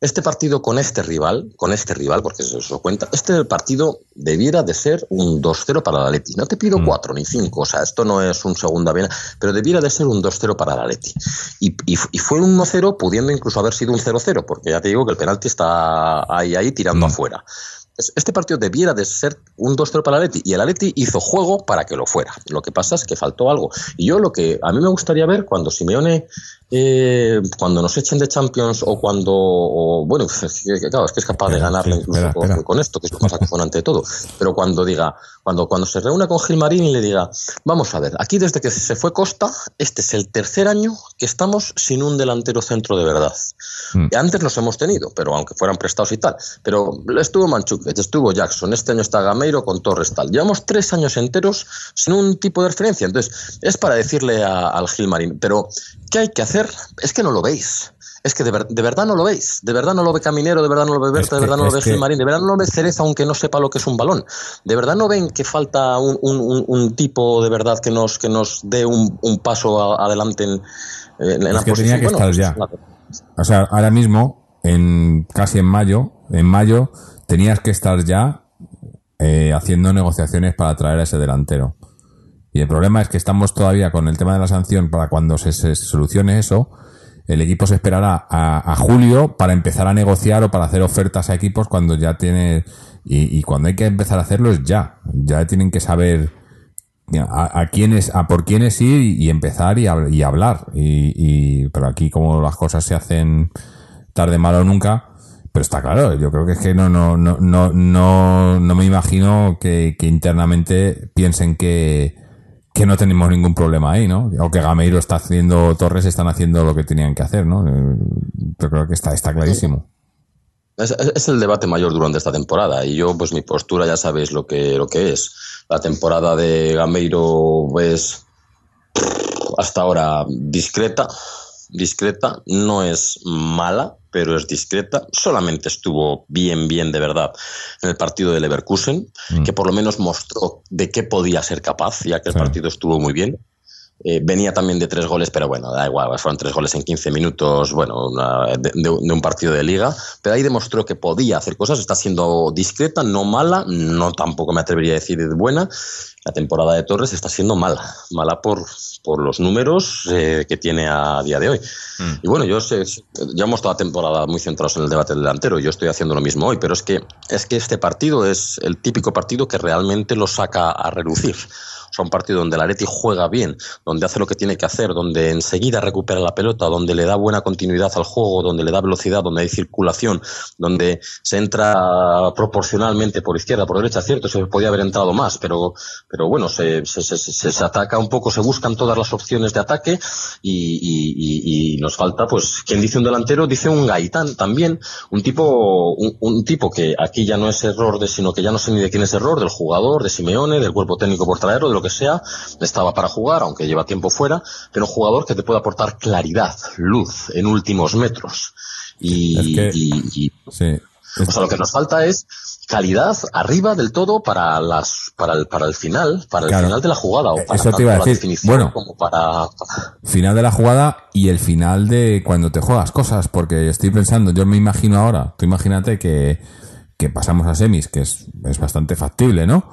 Este partido con este rival, con este rival, porque se os cuenta, este partido debiera de ser un 2-0 para la Atleti. No te pido Mm. 4 ni 5, o sea, esto no es un segunda vena, pero debiera de ser un 2-0 para la Atleti. Y, y, y fue un 1-0 pudiendo incluso haber sido un 0-0, porque ya te digo que el penalti está ahí, ahí tirando Mm. afuera. Es- Este partido debiera de ser un 2-0 para el Atleti y el Atleti hizo juego para que lo fuera. Lo que pasa es que faltó algo. Y yo lo que a mí me gustaría ver cuando Simeone, eh, cuando nos echen de Champions o cuando, o, bueno, es que, claro, es que es capaz de ganarle sí, incluso espera, con, espera. con esto, que es lo más acojonante todo. Pero cuando diga, cuando, cuando se reúna con Gilmarín y le diga, vamos a ver, aquí desde que se fue Costa, este es el tercer año que estamos sin un delantero centro de verdad. Mm. Y antes los hemos tenido, pero aunque fueran prestados y tal. Pero estuvo Manchukic, estuvo Jackson, este año está Gameiro con Torres tal. Llevamos tres años enteros sin un tipo de referencia. Entonces, es para decirle a- al Gilmarín, pero ¿qué hay que hacer? Es que no lo veis. Es que de, ver- de verdad no lo veis. De verdad no lo ve Caminero, de verdad no lo ve Berta, de que- verdad no lo ve que- Gilmarín, de verdad no lo ve Cereza, aunque no sepa lo que es un balón. De verdad no ven que falta un, un- un- un tipo de verdad que nos, que nos dé un, un paso a- adelante en, en, en la que tenía posición. que Bueno, estar pues, ya. nada. O sea, ahora mismo, en casi en mayo, en mayo, tenías que estar ya eh, haciendo negociaciones para traer a ese delantero. Y el problema es que estamos todavía con el tema de la sanción para cuando se, solucione eso. El equipo se esperará a, a julio para empezar a negociar o para hacer ofertas a equipos cuando ya tiene. Y, cuando hay que empezar a hacerlo es ya. Ya tienen que saber a, a quiénes, a por quiénes ir y, empezar y, hab- y hablar. Y, pero aquí como las cosas se hacen tarde, malo, nunca. Pero está claro, yo creo que es que no, no, no, no, no, no me imagino que internamente piensen que, que no tenemos ningún problema ahí, ¿no? O que Gameiro está haciendo, Torres están haciendo lo que tenían que hacer, ¿no? Eh, Yo creo que está, está clarísimo. Es, el debate mayor durante esta temporada y yo, pues mi postura ya sabéis lo que, lo que es. La temporada de Gameiro es hasta ahora discreta, discreta, no es mala, pero es discreta. Solamente estuvo bien, bien de verdad en el partido de Leverkusen, Mm. que por lo menos mostró de qué podía ser capaz, ya que el partido estuvo muy bien. Eh, venía también de tres goles, pero bueno, da igual, fueron tres goles en 15 minutos, bueno, una- de, de- un partido de liga, pero ahí demostró que podía hacer cosas, está siendo discreta, no mala, no tampoco me atrevería a decir buena. La temporada de Torres está siendo mala, mala por, por los números eh, que tiene a día de hoy. Y bueno, yo sé, llevamos toda la temporada muy centrados en el debate del delantero, yo estoy haciendo lo mismo hoy, pero es que, es que este partido es el típico partido que realmente lo saca a relucir. O sea, un partido donde el Atleti juega bien, donde hace lo que tiene que hacer, donde enseguida recupera la pelota, donde le da buena continuidad al juego, donde le da velocidad, donde hay circulación, donde se entra proporcionalmente por izquierda, por derecha, cierto, se podía haber entrado más, pero, pero bueno, se, se, ataca un poco, se buscan todas las opciones de ataque y, nos falta, pues, quien dice un delantero, dice un gaitán también, un tipo, un, un tipo que aquí ya no es error de, sino que ya no sé ni de quién es error, del jugador, de Simeone, del cuerpo técnico por traerlo, de lo que sea, estaba para jugar, aunque lleva tiempo fuera, pero un jugador que te puede aportar claridad, luz en últimos metros. Y, Es que- y- y- Sí. o sea, lo que nos falta es calidad arriba del todo para las para el, para el final, para el Claro. final de la jugada o Eh, para eso te iba a decir. Bueno. como para, para- final de la jugada y el final de cuando te juegas cosas, porque estoy pensando, yo me imagino ahora, tú imagínate que, que pasamos a semis, que es, es bastante factible, ¿no?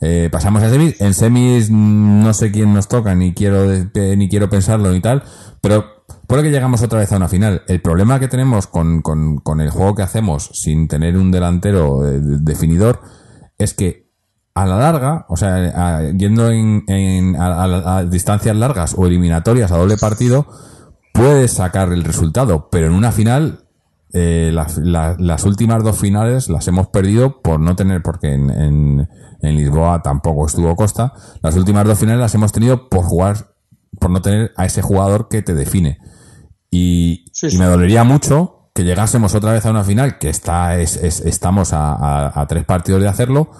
Eh, pasamos a semis, en semis mm, no sé quién nos toca, ni quiero, ni quiero pensarlo ni tal, pero puede que llegamos otra vez a una final. El problema que tenemos con, con, con el juego que hacemos sin tener un delantero eh, definidor es que a la larga, o sea, yendo en, en- a, a- a distancias largas o eliminatorias a doble partido, puedes sacar el resultado, pero en una final, eh, las, la- las últimas dos finales las hemos perdido por no tener, porque en, en, en Lisboa tampoco estuvo Costa, las últimas dos finales las hemos tenido por jugar, por no tener a ese jugador que te define. Y, Sí, y sí. me dolería mucho que llegásemos otra vez a una final, que está, es, es- estamos a, a- a tres partidos de hacerlo,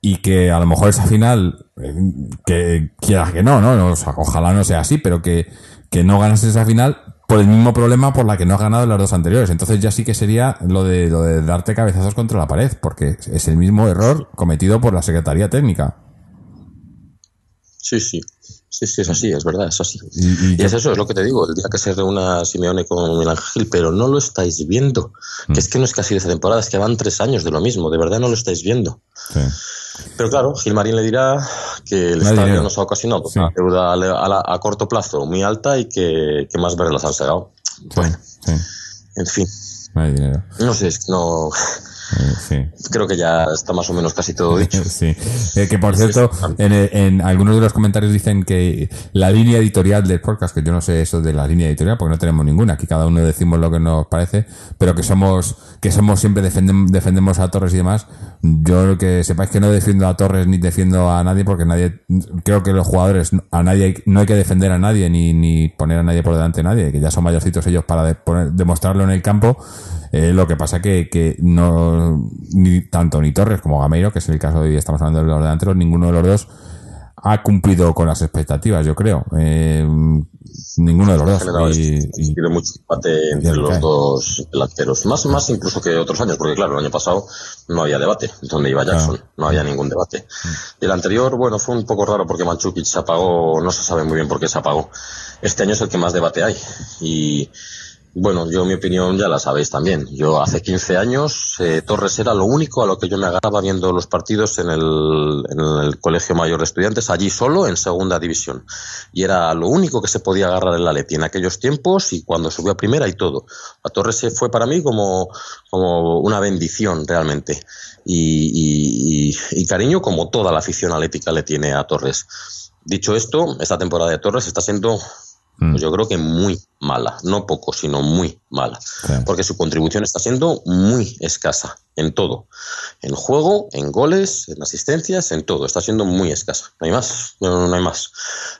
y que a lo mejor esa final, eh, que quieras que no, ¿no? O sea, ojalá no sea así, pero que, que no ganas esa final por el mismo problema por la que no has ganado en las dos anteriores. Entonces ya sí que sería lo de, lo de darte cabezazos contra la pared, porque es el mismo error cometido por la Secretaría Técnica. Sí, sí. Sí, sí, es así, es verdad, es así. Y- y Y, yo- es eso, es lo que te digo, el día que se reúna Simeone con Miguel Ángel, pero no lo estáis viendo. Mm. Que es que no es casi de esta temporada, es que van tres años de lo mismo, de verdad no lo estáis viendo. Sí. Pero claro, Gilmarín le dirá que el No estadio nos ha ocasionado Sí. una deuda a, la- a corto plazo muy alta y que, que más verdes las han segado. Bueno, en fin, no hay dinero. no sé, es que no. Sí. Creo que ya está más o menos casi todo dicho. Sí. Eh, que por cierto, en, en algunos de los comentarios dicen que la línea editorial del podcast, que yo no sé eso de la línea editorial, porque no tenemos ninguna, aquí cada uno decimos lo que nos parece, pero que somos, que somos siempre defendem- defendemos a Torres y demás. Yo que sepáis que no defiendo a Torres ni defiendo a nadie, porque nadie, creo que los jugadores, a nadie, no hay que defender a nadie ni, ni poner a nadie por delante de nadie, que ya son mayorcitos ellos para de- poner- demostrarlo en el campo. Eh, lo que pasa que, que no, ni tanto ni Torres como Gameiro, que es el caso de hoy, estamos hablando de los delanteros, ninguno de los dos ha cumplido con las expectativas, yo creo. Eh, ninguno de los dos. Y- ha y- mucho empate entre los dos delanteros. Más, más incluso que otros años, porque claro, el año pasado no había debate. Donde iba Jackson, no había ningún debate. Y el anterior, bueno, fue un poco raro porque Manchukic se apagó, no se sabe muy bien por qué se apagó. Este año es el que más debate hay. Y bueno, yo mi opinión ya la sabéis también. Yo hace 15 años, eh, Torres era lo único a lo que yo me agarraba viendo los partidos en el, Colegio Mayor de Estudiantes, allí solo en segunda división. Y era lo único que se podía agarrar en la Leti en aquellos tiempos y cuando subió a primera y todo. A Torres fue para mí como, como una bendición realmente. Y, y- y- y cariño como toda la afición atlética le tiene a Torres. Dicho esto, esta temporada de Torres está siendo. Pues yo creo que muy mala, no poco, sino muy mala, Sí. porque su contribución está siendo muy escasa en todo, en juego, en goles, en asistencias, en todo, está siendo muy escasa, no hay más, no, no hay más.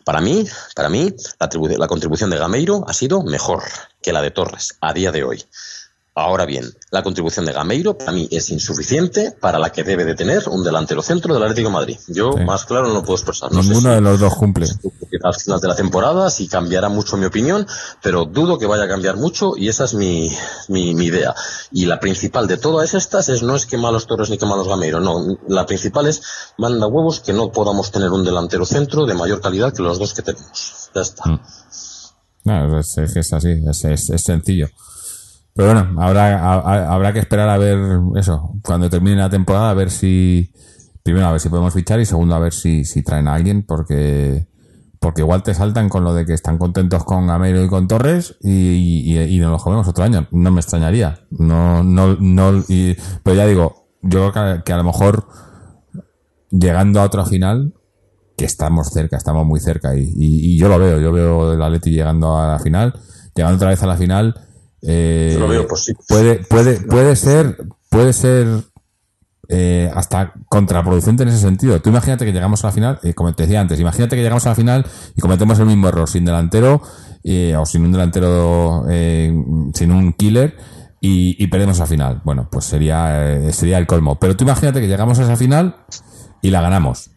Para mí, para mí, la, la contribución de Gameiro ha sido mejor que la de Torres a día de hoy. Ahora bien, la contribución de Gameiro para mí es insuficiente para la que debe de tener un delantero centro del Atlético de Madrid. Yo Sí. más claro no lo puedo expresar. No sé ninguno si- de los dos cumple. al final de la temporada, si cambiará mucho mi opinión, pero dudo que vaya a cambiar mucho y esa es mi, mi, mi idea. Y la principal de todas estas es no es que malos Torres ni que malos Gameiro, no, la principal es manda huevos que no podamos tener un delantero centro de mayor calidad que los dos que tenemos. Ya está. Mm. No, es, es, es así, es, es, es sencillo. Pero bueno, habrá, ha- ha- habrá que esperar a ver eso, cuando termine la temporada, a ver si, primero a ver si podemos fichar y segundo a ver si, si traen a alguien, porque, porque igual te saltan con lo de que están contentos con Gameiro y con Torres y, y, y nos lo jodemos otro año. No me extrañaría. No, no, no, y, pero ya digo, yo creo que, que a lo mejor llegando a otra final, que estamos cerca, estamos muy cerca y, y- y yo lo veo, yo veo el Atleti llegando a la final, llegando otra vez a la final. Eh, Yo lo veo posible. Puede, puede, puede ser, puede ser eh, hasta contraproducente en ese sentido. Tú imagínate que llegamos a la final, eh, como te decía antes, imagínate que llegamos a la final y cometemos el mismo error sin delantero eh, o sin un delantero, eh, sin un killer y, y perdemos la final. Bueno, pues sería, eh, sería el colmo. Pero tú imagínate que llegamos a esa final y la ganamos.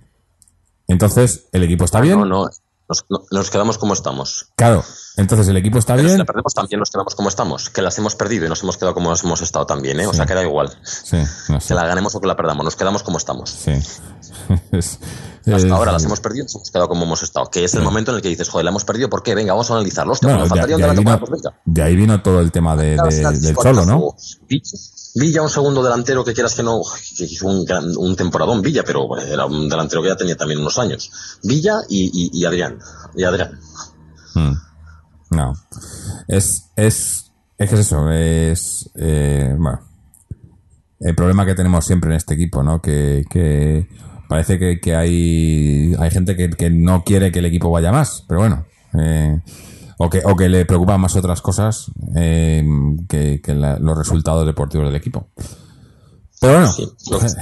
Entonces, el equipo está bien. No, no, nos, no- nos quedamos como estamos. Claro. Entonces, el equipo está Pero si bien. la perdemos también nos quedamos como estamos. Que las hemos perdido y nos hemos quedado como hemos estado también, ¿eh? O sea, que da igual. Sí, no sé. Que la ganemos o que la perdamos, nos quedamos como estamos. Sí. Es- Hasta es- ahora las hemos perdido, nos hemos quedado como hemos estado. Que es el momento en el que dices, joder, la hemos perdido, ¿por qué? Venga, vamos a analizarlo. Hostia, No, pues nos de, faltaría un de ahí delantero. vino, Pues de ahí vino todo el tema de, de- del solo, ¿no? Villa, un segundo delantero que quieras que no, que hizo un, gran- un temporadón Villa, pero era un delantero que ya tenía también unos años. Villa y, y- Adrián. Y Adrián. Mm. No. Es, es, es que es eso, es, eh, bueno, el problema que tenemos siempre en este equipo, ¿no? Que, que parece que, que hay, hay gente que, que no quiere que el equipo vaya más, pero bueno. Eh, o que, o que le preocupan más otras cosas eh, que, que la- los resultados deportivos del equipo. Pero bueno, Sí, los-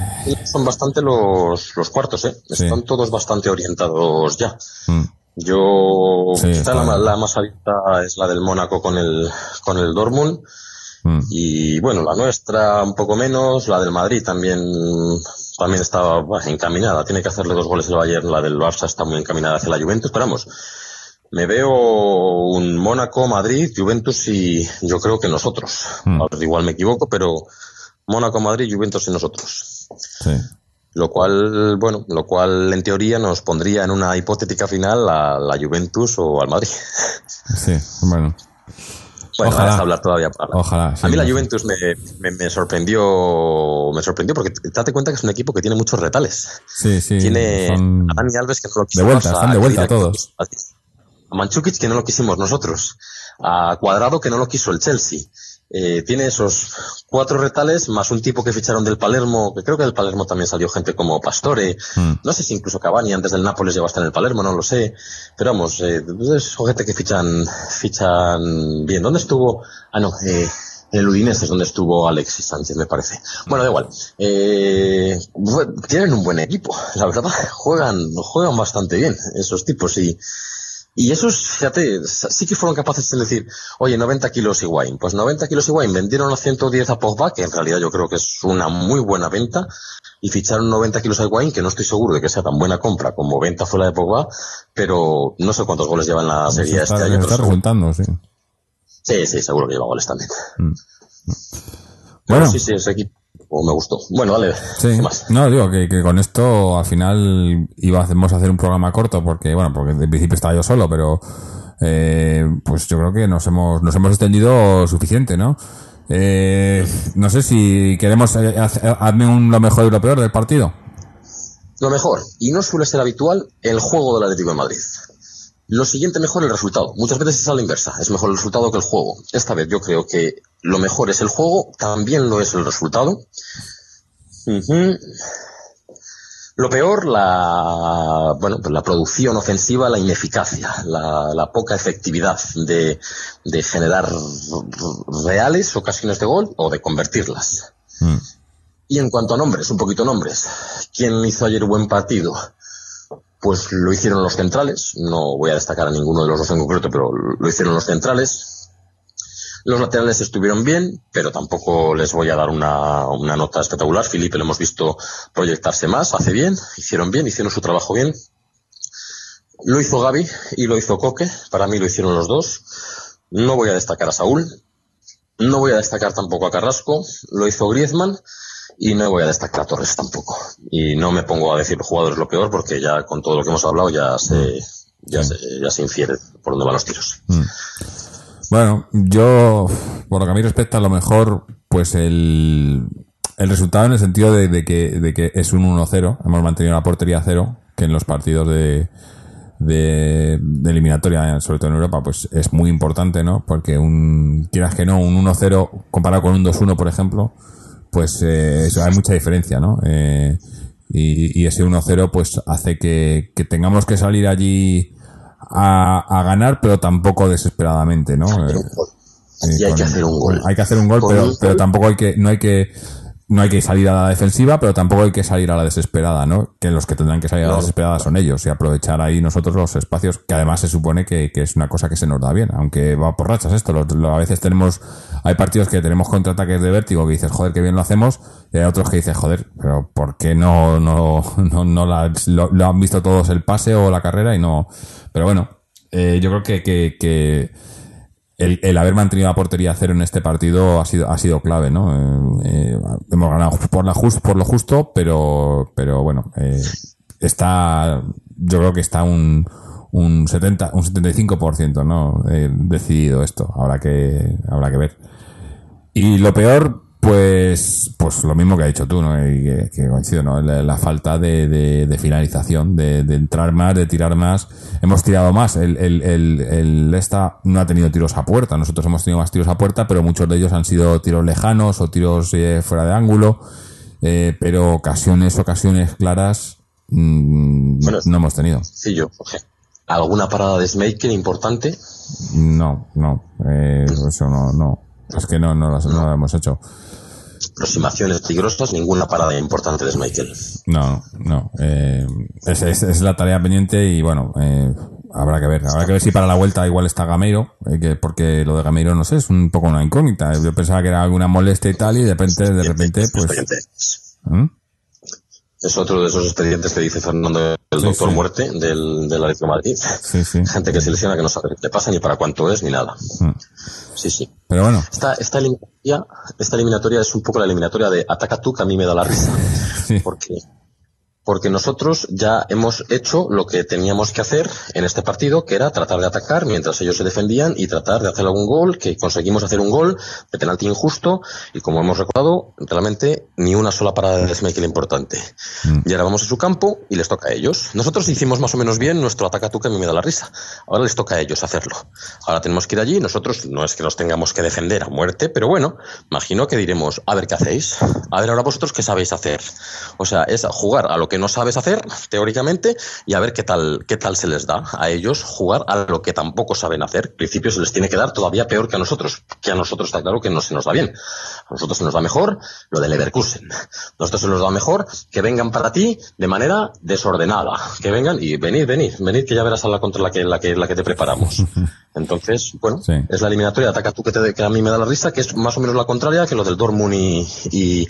son bastante los, los cuartos, ¿eh? Sí. Están todos bastante orientados ya. mm, Yo, Sí, quizá la, más abierta es la del Mónaco con el, con el Dortmund. mm, Y bueno, la nuestra un poco menos, la del Madrid también, también está encaminada. Tiene que hacerle dos goles el Bayern, la del Barça está muy encaminada hacia la Juventus. Pero vamos, me veo un Mónaco, Madrid, Juventus y yo creo que nosotros. Mm. Ahora, Igual me equivoco, pero Mónaco, Madrid, Juventus y nosotros. sí. Lo cual, bueno, lo cual en teoría nos pondría en una hipotética final a la Juventus o al Madrid. Sí, bueno. Bueno, Ojalá. a hablar todavía. Ojalá, sí, a mí la. Juventus me, me, me sorprendió, me sorprendió porque date cuenta que es un equipo que tiene muchos retales. Sí, sí. tiene son- a Dani Alves que no lo quiso De vuelta, están de a vuelta que lo todos. el A Manchukic que no lo quisimos nosotros. A Cuadrado que no lo quiso el Chelsea. Eh, tiene esos cuatro retales más un tipo que ficharon del Palermo, que creo que del Palermo también salió gente como Pastore, Mm. no sé si incluso Cavani antes del Nápoles llegó hasta en el Palermo, no lo sé, pero vamos, eh, es gente que fichan, fichan bien. ¿Dónde estuvo? Ah, no, eh, en el Udinese es donde estuvo Alexis Sánchez, me parece. Bueno, da igual. Eh, tienen un buen equipo, la verdad. Juegan, juegan bastante bien esos tipos y, y esos, fíjate, sí que fueron capaces de decir, oye, 90 kilos Higuaín. Pues 90 kilos Higuaín vendieron a 110 a Pogba, que en realidad yo creo que es una muy buena venta, y ficharon 90 kilos a Higuaín, que no estoy seguro de que sea tan buena compra como venta fuera de Pogba, pero no sé cuántos goles lleva en la Serie A está, este año. está resultando, sí. sí, sí, seguro que lleva goles también. Bueno, Sí, sí, ese equipo me gustó. Bueno, vale. Sí, no, digo que, que con esto al final íbamos a hacer un programa corto porque, bueno, porque de principio estaba yo solo, pero eh, pues yo creo que nos hemos, nos hemos extendido suficiente, ¿no? Eh, no sé si queremos eh, hacer- hazme un lo mejor y lo peor del partido. Lo mejor, y no suele ser habitual, el juego del Atlético de Madrid. Lo siguiente mejor el resultado. Muchas veces es a la inversa, es mejor el resultado que el juego. Esta vez yo creo que lo mejor es el juego, también lo es el resultado. Lo peor, la, bueno, pues la producción ofensiva, la ineficacia, la, la poca efectividad de, de generar reales ocasiones de gol o de convertirlas. Mm. Y en cuanto a nombres, un poquito nombres. ¿Quién hizo ayer un buen partido? Pues lo hicieron los centrales. No voy a destacar a ninguno de los dos en concreto, pero lo hicieron los centrales. Los laterales estuvieron bien, pero tampoco les voy a dar una, una nota espectacular. Felipe lo hemos visto proyectarse más, hace bien, hicieron bien, hicieron su trabajo bien. Lo hizo Gaby y lo hizo Coque. Para mí lo hicieron los dos. No voy a destacar a Saúl. No voy a destacar tampoco a Carrasco. Lo hizo Griezmann. Y no voy a destacar a Torres tampoco. Y no me pongo a decir los jugadores lo peor porque ya con todo lo que hemos hablado ya se, ya se, ya se infiere por dónde van los tiros. Bueno, yo, por lo que a mí respecta, a lo mejor, pues el, el resultado en el sentido de, de que, de que es un 1-0, hemos mantenido la portería a cero, que en los partidos de, de, de eliminatoria, sobre todo en Europa, pues es muy importante, ¿no? Porque un, quieras que no, un 1-0 comparado con un 2-1, por ejemplo, pues eh, eso, hay mucha diferencia, ¿no? Eh, y, y ese 1-0 pues hace que, que tengamos que salir allí a, a ganar, pero tampoco desesperadamente, ¿no? Eh, Y hay con- que hacer un gol. Hay que hacer un gol, Con pero, un pero gol. tampoco hay que, no hay que, no hay que salir a la defensiva, pero tampoco hay que salir a la desesperada, ¿no? Que los que tendrán que salir a la desesperada son ellos y aprovechar ahí nosotros los espacios, que además se supone que, que es una cosa que se nos da bien, aunque va por rachas esto. Lo- lo- a veces tenemos, hay partidos que tenemos contraataques de vértigo que dices, joder, qué bien lo hacemos, y hay otros que dices, joder, pero ¿por qué no, no, no, no la- lo, lo han visto todos el pase o la carrera y no, pero bueno, eh, yo creo que, que, que el, el haber mantenido la portería a cero en este partido ha sido, ha sido clave, ¿no? Eh, eh, hemos ganado por, la just, por lo justo, pero, pero bueno, eh, está, yo creo que está un, un 70, un 75%, ¿no? Eh, decidido esto. Habrá que, habrá que ver. Y lo peor, pues, pues lo mismo que ha dicho tú, ¿no? Y que, que coincido, ¿no? La, la falta de, de, de finalización, de, de entrar más, de tirar más. Hemos tirado más. El, el, el, el esta no ha tenido tiros a puerta. Nosotros hemos tenido más tiros a puerta, pero muchos de ellos han sido tiros lejanos o tiros eh, fuera de ángulo. Eh, pero ocasiones, ocasiones claras, mm, Bueno, no hemos tenido. Sí, yo. ¿Alguna parada de Smaker importante? No, no, eh, eso no, no. Es que no, no, las- no lo hemos hecho. Aproximaciones peligrosas, ninguna parada importante de Smaker. No, no. Eh, es, es- es la tarea pendiente y bueno, eh, habrá que ver. Habrá que ver si para la vuelta igual está Gameiro, eh, que, porque lo de Gameiro, no sé, es un poco una incógnita. Yo pensaba que era alguna molestia y tal y de repente, de repente, pues... Es otro de esos expedientes que dice Fernando, el Sí, doctor sí. muerte del, del Atlético de Madrid. Sí. Gente que se lesiona que no sabe qué pasa ni para cuánto es ni nada. Mm. Sí, sí. Pero bueno, Esta, esta, eliminatoria, esta eliminatoria es un poco la eliminatoria de ataca tú que a mí me da la risa. sí. Porque, porque nosotros ya hemos hecho lo que teníamos que hacer en este partido, que era tratar de atacar mientras ellos se defendían y tratar de hacer algún gol, que conseguimos hacer un gol de penalti injusto y como hemos recordado, realmente ni una sola parada de Schmeichel importante. Y ahora vamos a su campo y les toca a ellos. Nosotros hicimos más o menos bien nuestro ataca tú que a mí me da la risa. Ahora les toca a ellos hacerlo. Ahora tenemos que ir allí. Nosotros no es que nos tengamos que defender a muerte, pero bueno, imagino que diremos, a ver qué hacéis. A ver ahora vosotros qué sabéis hacer. O sea, es jugar a lo que no sabes hacer, teóricamente, y a ver qué tal, qué tal se les da a ellos jugar a lo que tampoco saben hacer. Al principio se les tiene que dar todavía peor que a nosotros, que a nosotros está claro que no se nos da bien. A nosotros se nos da mejor lo del Leverkusen. A nosotros se nos da mejor que vengan para ti de manera desordenada. Que vengan y venid, venid, venid que ya verás a la contra la que, la que, la que te preparamos. Entonces, bueno, Sí. es la eliminatoria ataca tú que, te, que a mí me da la risa, que es más o menos la contraria que lo del Dortmund y, y,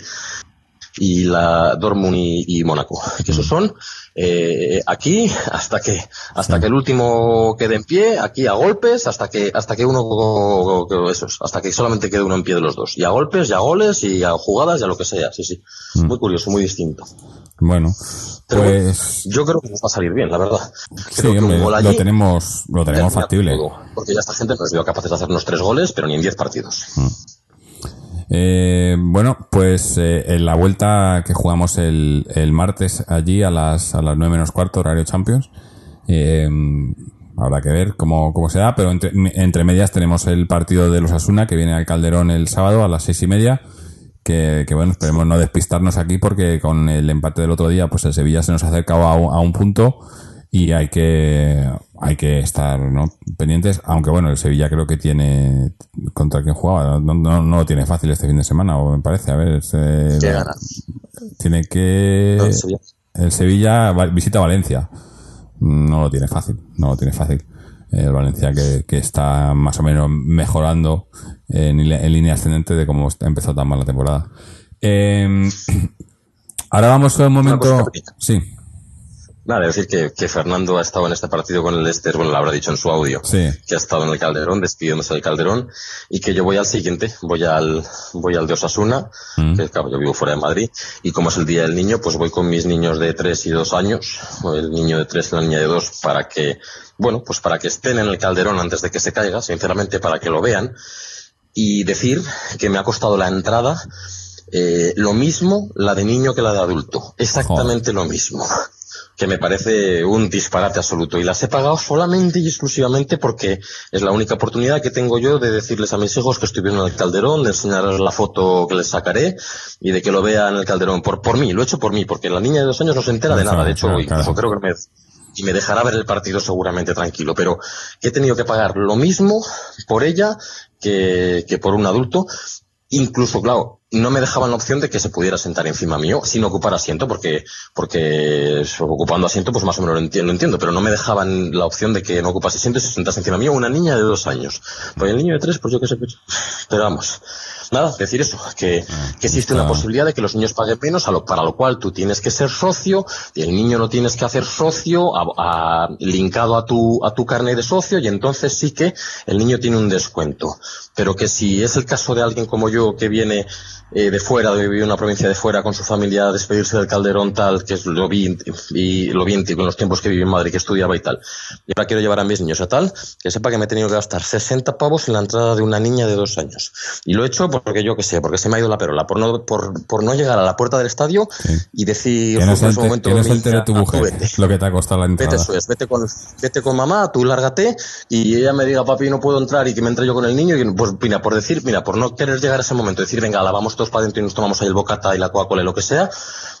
y la Dortmund y, y Mónaco. Que esos son eh, aquí hasta que hasta que el último quede en pie, aquí a golpes, hasta que hasta que uno esos, hasta que solamente quede uno en pie de los dos. Y a golpes, y a goles, y a jugadas, y a lo que sea. Sí, sí. Muy curioso, muy distinto. Bueno, Pero bueno, pues... yo creo que nos va a salir bien, la verdad. Sí, un lo tenemos, lo tenemos factible. todo, porque ya esta gente nos vio capaces de hacernos tres goles, pero ni en diez partidos. Eh, bueno, pues eh, en la vuelta que jugamos el, martes allí a las, a las 9 menos cuarto, horario Champions, eh, habrá que ver cómo, cómo se da, pero entre, medias tenemos el partido de los Asuna que viene al Calderón el sábado a las seis y media. Que, que bueno, esperemos no despistarnos aquí porque con el empate del otro día, pues el Sevilla se nos ha acercado a un, a un punto y hay que hay que estar ¿no? pendientes aunque bueno el Sevilla creo que tiene contra quien jugaba no, no, no lo tiene fácil este fin de semana o me parece a ver la- gana. tiene que el Sevilla. el Sevilla va- visita Valencia no lo tiene fácil no lo tiene fácil el Valencia que, que está más o menos mejorando en, línea ascendente de cómo empezó tan mal la temporada Eh, ahora vamos a un momento sí Nada, decir que, que Fernando ha estado en este partido con el Leicester, bueno, lo habrá dicho en su audio, Sí. que ha estado en el Calderón, despidiéndose del Calderón, y que yo voy al siguiente, voy al, voy al de Osasuna, Mm. que claro, yo vivo fuera de Madrid, y como es el Día del Niño, pues voy con mis niños de tres y dos años, o el niño de tres y la niña de dos, para que, bueno, pues para que estén en el Calderón antes de que se caiga, sinceramente, para que lo vean, y decir que me ha costado la entrada eh, lo mismo la de niño que la de adulto. Exactamente lo mismo. Que me parece un disparate absoluto. Y las he pagado solamente y exclusivamente porque es la única oportunidad que tengo yo de decirles a mis hijos que estuvieron en el calderón, de enseñarles la foto que les sacaré y de que lo vean en el calderón. Por, por mí, lo he hecho por mí, porque la niña de dos años no se entera de nada. De hecho, claro. creo que me, y me dejará ver el partido seguramente tranquilo, pero he tenido que pagar lo mismo por ella que, que por un adulto. Incluso, claro, no me dejaban la opción de que se pudiera sentar encima mío sin ocupar asiento, porque, porque ocupando asiento, pues más o menos lo entiendo, lo entiendo, pero no me dejaban la opción de que no ocupase asiento y se sentase encima mío una niña de dos años. Pues el niño de tres, pues yo qué sé, pues, pero vamos. Nada, decir eso, que, que existe una posibilidad de que los niños paguen menos, a lo, para lo cual tú tienes que ser socio, y el niño no tienes que hacer socio, a, a- linkado a tu, a tu carnet de socio, y entonces sí que el niño tiene un descuento. Pero que si es el caso de alguien como yo que viene eh, de fuera, de vivir en una provincia de fuera con su familia a despedirse del calderón tal, que lo vi y lo vi en, en los tiempos que viví en Madrid, que estudiaba y tal. Y ahora quiero llevar a mis niños a tal, que sepa que me he tenido que gastar 60 pavos en la entrada de una niña de dos años. Y lo he hecho porque yo que sé, porque se me ha ido la perola, por no, por, por no llegar a la puerta del estadio y decir, que no "Pues, se en ese momento, que no se entere tu mujer vete". lo que te ha costado la Vete, entrada eso es, vete con, vete con mamá, tú lárgate y ella me diga, papi, no puedo entrar y que me entre yo con el niño. Y pues, mira, por decir, mira, por no querer llegar a ese momento, decir, venga, la vamos todos para adentro y nos tomamos ahí el bocata y la Coca-Cola y lo que sea,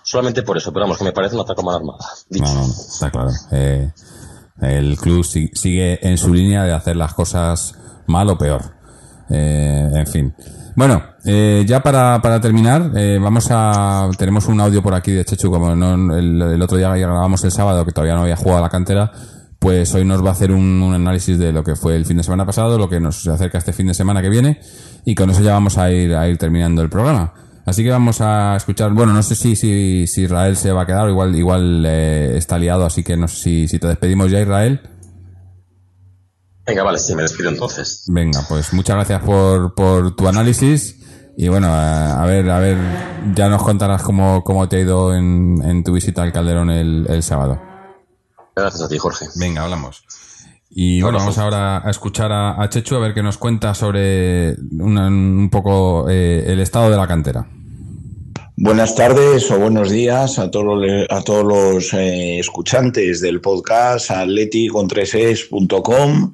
solamente por eso, pero vamos, que me parece una atraco mal armada. No, no, está claro. Eh, el club sigue en su línea de hacer las cosas mal o peor. Eh, en fin. Bueno, eh, ya para, para terminar, eh, vamos a. Tenemos un audio por aquí de Chechu, como no, el, otro día grabamos el sábado, que todavía no había jugado la cantera, pues hoy nos va a hacer un, análisis de lo que fue el fin de semana pasado, lo que nos acerca este fin de semana que viene, y con eso ya vamos a ir, a ir terminando el programa. Así que vamos a escuchar, bueno, no sé si, si, si Israel se va a quedar, igual, igual eh, está liado, así que no sé si, si te despedimos ya, Israel. Venga, vale, sí, me despido entonces. Venga, pues muchas gracias por, por tu análisis. Y bueno, a, ver, a ver, ya nos contarás cómo, cómo te ha ido en, en tu visita al Calderón el, el sábado. Gracias a ti, Jorge. Venga, hablamos. Y bueno, vamos ahora a escuchar a, Chechu a ver qué nos cuenta sobre un poco eh, el estado de la cantera. Buenas tardes o buenos días a todos los, a todos los eh, escuchantes del podcast atleticontreses.com,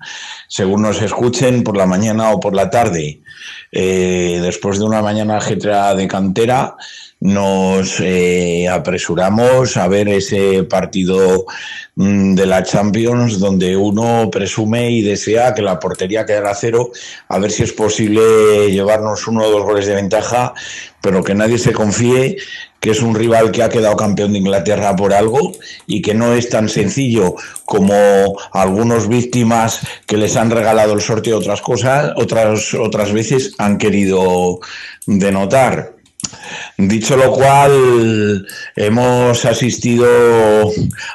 según nos escuchen por la mañana o por la tarde. Eh, después de una mañana ajetreada de cantera, nos eh, apresuramos a ver ese partido mm, de la Champions donde uno presume y desea que la portería quede a cero, a ver si es posible llevarnos uno o dos goles de ventaja, pero que nadie se confíe que es un rival que ha quedado campeón de Inglaterra por algo y que no es tan sencillo como algunos víctimas que les han regalado el sorteo otras cosas, otras, otras veces han querido denotar. Dicho lo cual, hemos asistido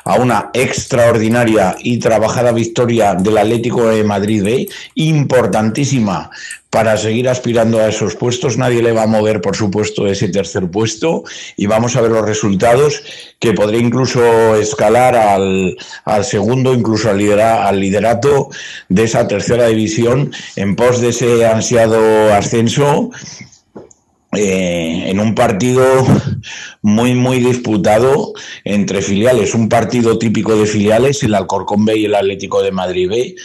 a una extraordinaria y trabajada victoria del Atlético de Madrid B, importantísima. Para seguir aspirando a esos puestos. Nadie le va a mover, por supuesto, ese tercer puesto. Y vamos a ver los resultados que podría incluso escalar al, segundo, incluso al, al liderato de esa tercera división en pos de ese ansiado ascenso eh, en un partido muy, muy disputado entre filiales, un partido típico de filiales, el Alcorcón B y el Atlético de Madrid B,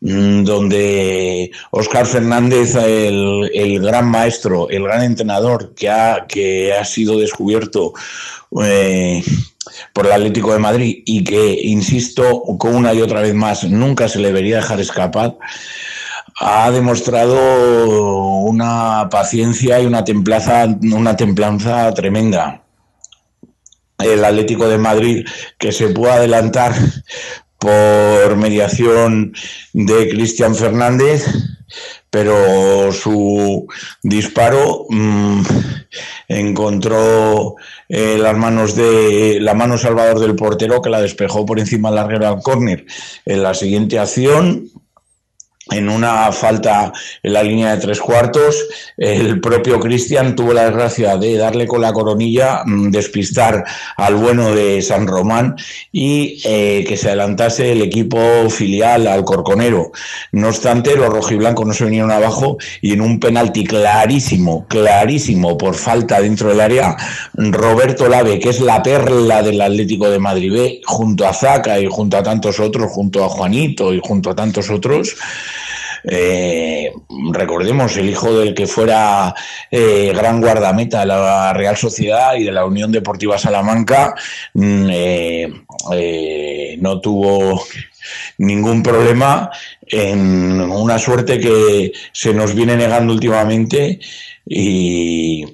mm, donde Óscar Fernández, el, gran maestro, el gran entrenador que ha, que ha sido descubierto eh, por el Atlético de Madrid y que, insisto, con una y otra vez más, nunca se le debería dejar escapar, ha demostrado una paciencia y una templanza, una templanza tremenda. El Atlético de Madrid que se puede adelantar por mediación de Cristian Fernández, pero su disparo mm, encontró eh, las manos de la mano salvador del portero que la despejó por encima del larguero al córner. En la siguiente acción en una falta en la línea de tres cuartos. El propio Cristian tuvo la desgracia de darle con la coronilla, mm, despistar al bueno de San Román y eh, que se adelantase el equipo filial al Corconero. No obstante, los rojiblancos no se vinieron abajo y en un penalti clarísimo, clarísimo por falta dentro del área, Roberto Lave, que es la perla del Atlético de Madrid junto a Zaca y junto a tantos otros, junto a Juanito y junto a tantos otros, eh, recordemos, el hijo del que fuera eh, gran guardameta de la Real Sociedad y de la Unión Deportiva Salamanca, mm, eh, no tuvo ningún problema en una suerte que se nos viene negando últimamente y,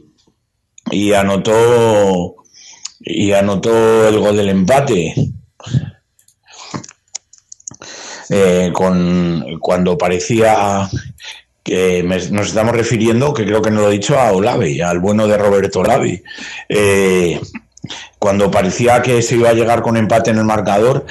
y anotó y anotó el gol del empate eh, con, cuando parecía que nos estamos refiriendo, que creo que no lo he dicho, a Olavi, al bueno de Roberto Olavi. Eh, cuando parecía que se iba a llegar con empate en el marcador,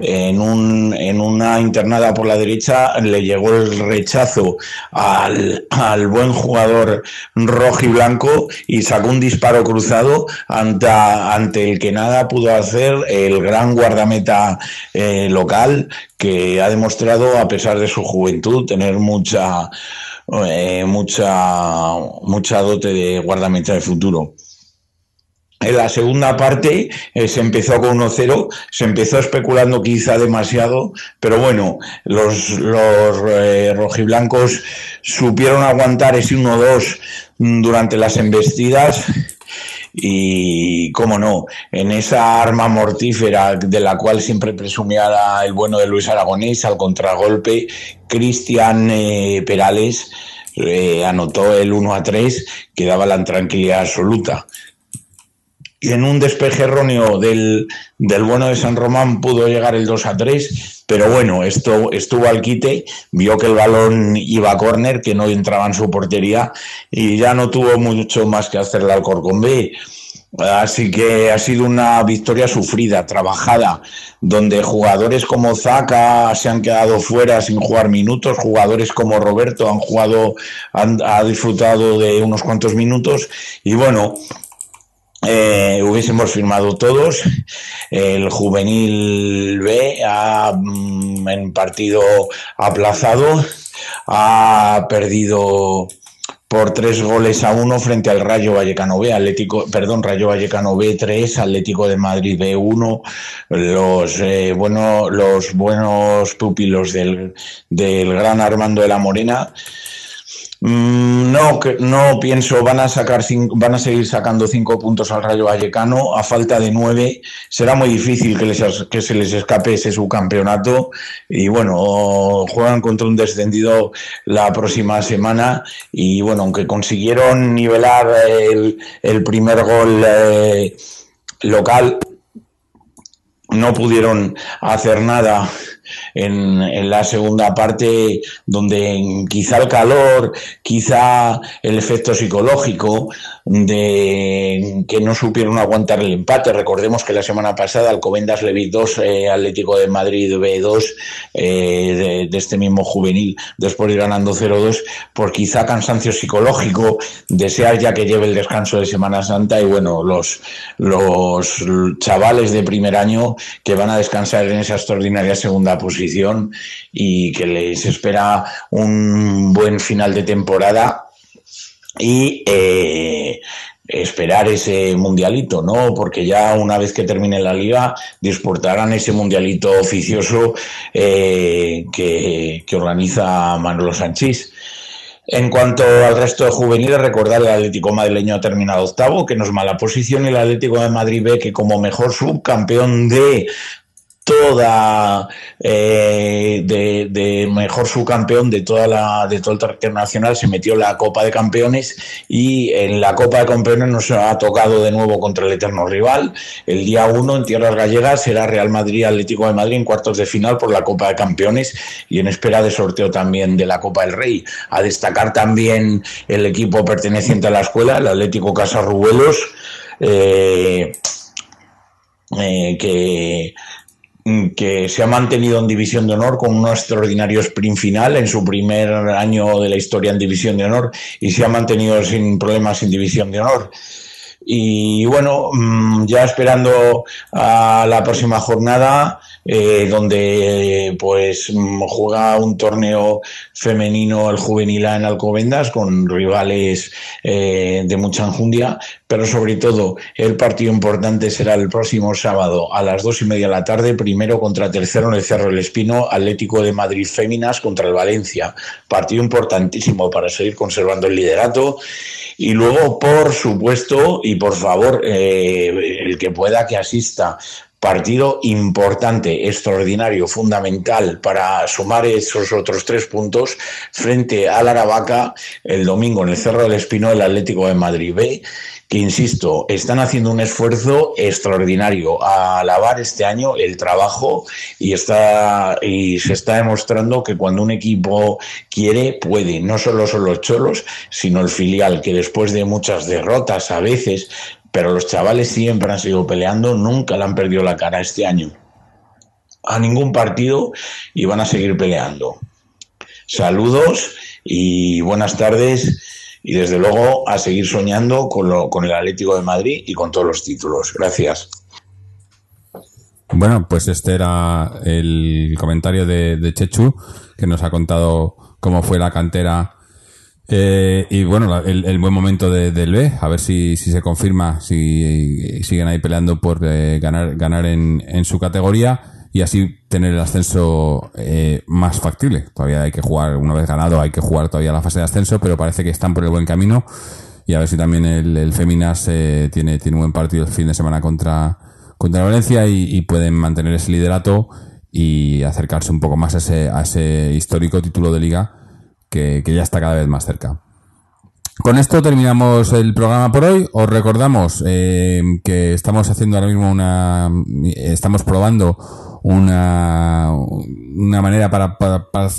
en, un, en una internada por la derecha le llegó el rechazo al, al buen jugador rojo y blanco y sacó un disparo cruzado ante, ante el que nada pudo hacer el gran guardameta eh, local que ha demostrado, a pesar de su juventud, tener mucha, eh, mucha, mucha dote de guardameta de futuro. En la segunda parte eh, se empezó con 1-0, se empezó especulando quizá demasiado, pero bueno, los, los eh, rojiblancos supieron aguantar ese 1-2 durante las embestidas y, cómo no, en esa arma mortífera de la cual siempre presumía el bueno de Luis Aragonés al contragolpe, Cristian eh, Perales eh, anotó el 1 a 3 que daba la tranquilidad absoluta. Y en un despeje erróneo del, del bueno de San Román pudo llegar el 2 a 3, pero bueno, esto estuvo al quite, vio que el balón iba a córner, que no entraba en su portería y ya no tuvo mucho más que hacerle al Corcón B. Así que ha sido una victoria sufrida, trabajada, donde jugadores como Zaka se han quedado fuera sin jugar minutos, jugadores como Roberto han jugado, han ha disfrutado de unos cuantos minutos y bueno, eh, hubiésemos firmado todos. El juvenil B ha, mm, en partido aplazado ha perdido por tres goles a uno frente al Rayo Vallecano B, Atlético, perdón, Rayo Vallecano B 3, Atlético de Madrid B 1, los eh, bueno, los buenos pupilos del, del gran Armando de la Morena no, no pienso, van a sacar van a seguir sacando cinco puntos al Rayo Vallecano, a falta de nueve, será muy difícil que, que se les escape ese subcampeonato. Y bueno, juegan contra un descendido la próxima semana y bueno, aunque consiguieron nivelar el, primer gol eh, local, no pudieron hacer nada en, la segunda parte donde quizá el calor, quizá el efecto psicológico de que no supieron aguantar el empate. Recordemos que la semana pasada Alcobendas Levi 2, eh, Atlético de Madrid B2 eh, de, este mismo juvenil, después de ir ganando 0-2, por quizá cansancio psicológico, desear ya que lleve el descanso de Semana Santa y bueno, los, los chavales de primer año que van a descansar en esa extraordinaria segunda posición y que les espera un buen final de temporada y eh, esperar ese mundialito, ¿no? Porque ya una vez que termine la liga disputarán ese mundialito oficioso eh, que, organiza Manolo Sánchez. En cuanto al resto de juveniles, recordar el Atlético madrileño ha terminado octavo, que no es mala posición, y el Atlético de Madrid ve que como mejor subcampeón de toda eh, de, mejor subcampeón de toda la de todo el territorio nacional se metió la Copa de Campeones y en la Copa de Campeones nos ha tocado de nuevo contra el eterno rival. El día 1 en tierras gallegas será Real Madrid Atlético de Madrid en cuartos de final por la Copa de Campeones y en espera de sorteo también de la Copa del Rey. A destacar también el equipo perteneciente a la escuela el Atlético Casarrubuelos eh, eh, que que se ha mantenido en División de Honor con un extraordinario sprint final en su primer año de la historia en División de Honor y se ha mantenido sin problemas en División de Honor. Y bueno, mm, ya esperando a la próxima jornada, eh, donde pues juega un torneo femenino el juvenil en Alcobendas con rivales eh, de mucha enjundia, pero sobre todo el partido importante será el próximo sábado a las dos y media de la tarde, primero contra tercero en el Cerro del Espino, Atlético de Madrid Féminas contra el Valencia, partido importantísimo para seguir conservando el liderato. Y luego, por supuesto, y por favor, eh, el que pueda que asista partido importante, extraordinario, fundamental para sumar esos otros tres puntos frente al Aravaca el domingo en el Cerro del Espino del Atlético de Madrid B, que insisto, están haciendo un esfuerzo extraordinario a alabar este año el trabajo y está y se está demostrando que cuando un equipo quiere puede, no solo son los cholos, sino el filial que después de muchas derrotas a veces pero los chavales siempre han seguido peleando, nunca le han perdido la cara este año a ningún partido y van a seguir peleando. Saludos y buenas tardes y desde luego a seguir soñando con, el Atlético de Madrid y con todos los títulos. Gracias. Bueno, pues este era el comentario de, de Chechu que nos ha contado cómo fue la cantera eh, y bueno, el, buen momento del B, a ver si, si se confirma, si siguen ahí peleando por eh, ganar, ganar en, en, su categoría y así tener el ascenso eh, más factible. Todavía hay que jugar, una vez ganado, hay que jugar todavía la fase de ascenso, pero parece que están por el buen camino. y a ver si también el, el Féminas eh, tiene, tiene un buen partido el fin de semana contra, contra Valencia y, y pueden mantener ese liderato y acercarse un poco más a ese, a ese histórico título de liga que, ya está cada vez más cerca. Con esto terminamos el programa por hoy. Os recordamos eh, que estamos haciendo ahora mismo una, estamos probando una, una manera para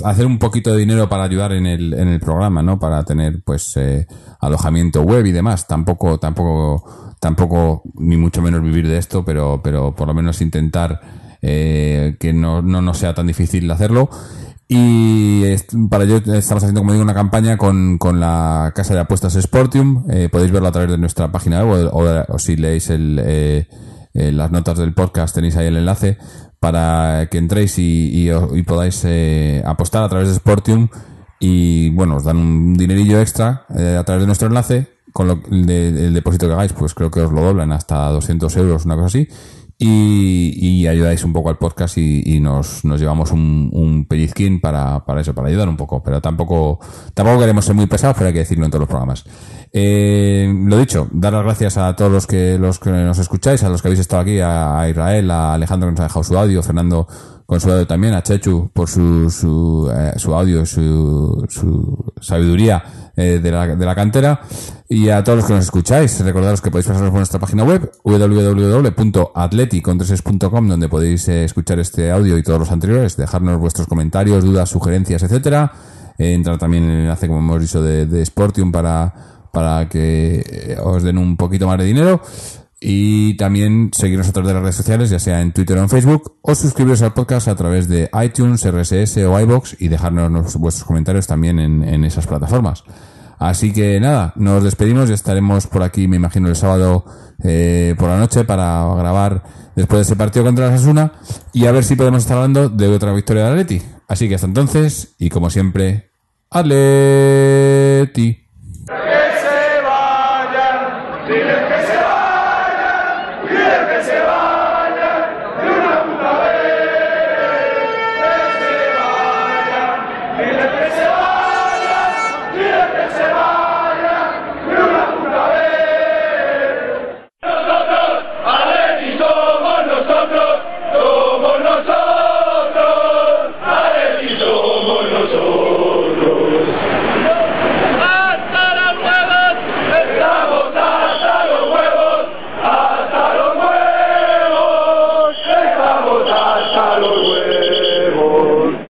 hacer un poquito de dinero para ayudar en el, en el programa, ¿no? Para tener, pues, eh, alojamiento web y demás. Tampoco, tampoco, tampoco, ni mucho menos vivir de esto, pero, pero por lo menos intentar eh, que no, no nos sea tan difícil hacerlo. Y para ello estamos haciendo, como digo, una campaña con, con la casa de apuestas Sportium. Eh, podéis verlo a través de nuestra página web o, o- o si leéis el, eh, eh, las notas del podcast tenéis ahí el enlace para que entréis y, y, y podáis eh, apostar a través de Sportium. Y bueno, os dan un dinerillo extra eh, a través de nuestro enlace. Con lo, de- el depósito que hagáis, pues creo que os lo doblan hasta 200 euros, una cosa así y, y ayudáis un poco al podcast y, y nos, nos llevamos un, un pellizquín para, para eso, para ayudar un poco, pero tampoco, tampoco queremos ser muy pesados, pero hay que decirlo en todos los programas. Eh, lo dicho, dar las gracias a todos los que, los que nos escucháis, a los que habéis estado aquí, a, a Israel, a Alejandro que nos ha dejado su audio, Fernando con su audio también, a Chechu por su, su, eh, su audio, su, su sabiduría eh, de, la, de la cantera y a todos los que nos escucháis. Recordaros que podéis pasaros por nuestra página web www.atleticontreses.com donde podéis eh, escuchar este audio y todos los anteriores, dejarnos vuestros comentarios, dudas, sugerencias, etcétera. Entrar también en el enlace, como hemos dicho, de, de Sportium para, para que eh, os den un poquito más de dinero. Y también seguirnos a través de las redes sociales, ya sea en Twitter o en Facebook, o suscribiros al podcast a través de iTunes, RSS o iBox y dejarnos nos- vuestros comentarios también en, en esas plataformas. Así que nada, nos despedimos y estaremos por aquí, me imagino, el sábado eh, por la noche para grabar después de ese partido contra la Sasuna y a ver si podemos estar hablando de otra victoria de Atleti. Así que hasta entonces, y como siempre, Atleti.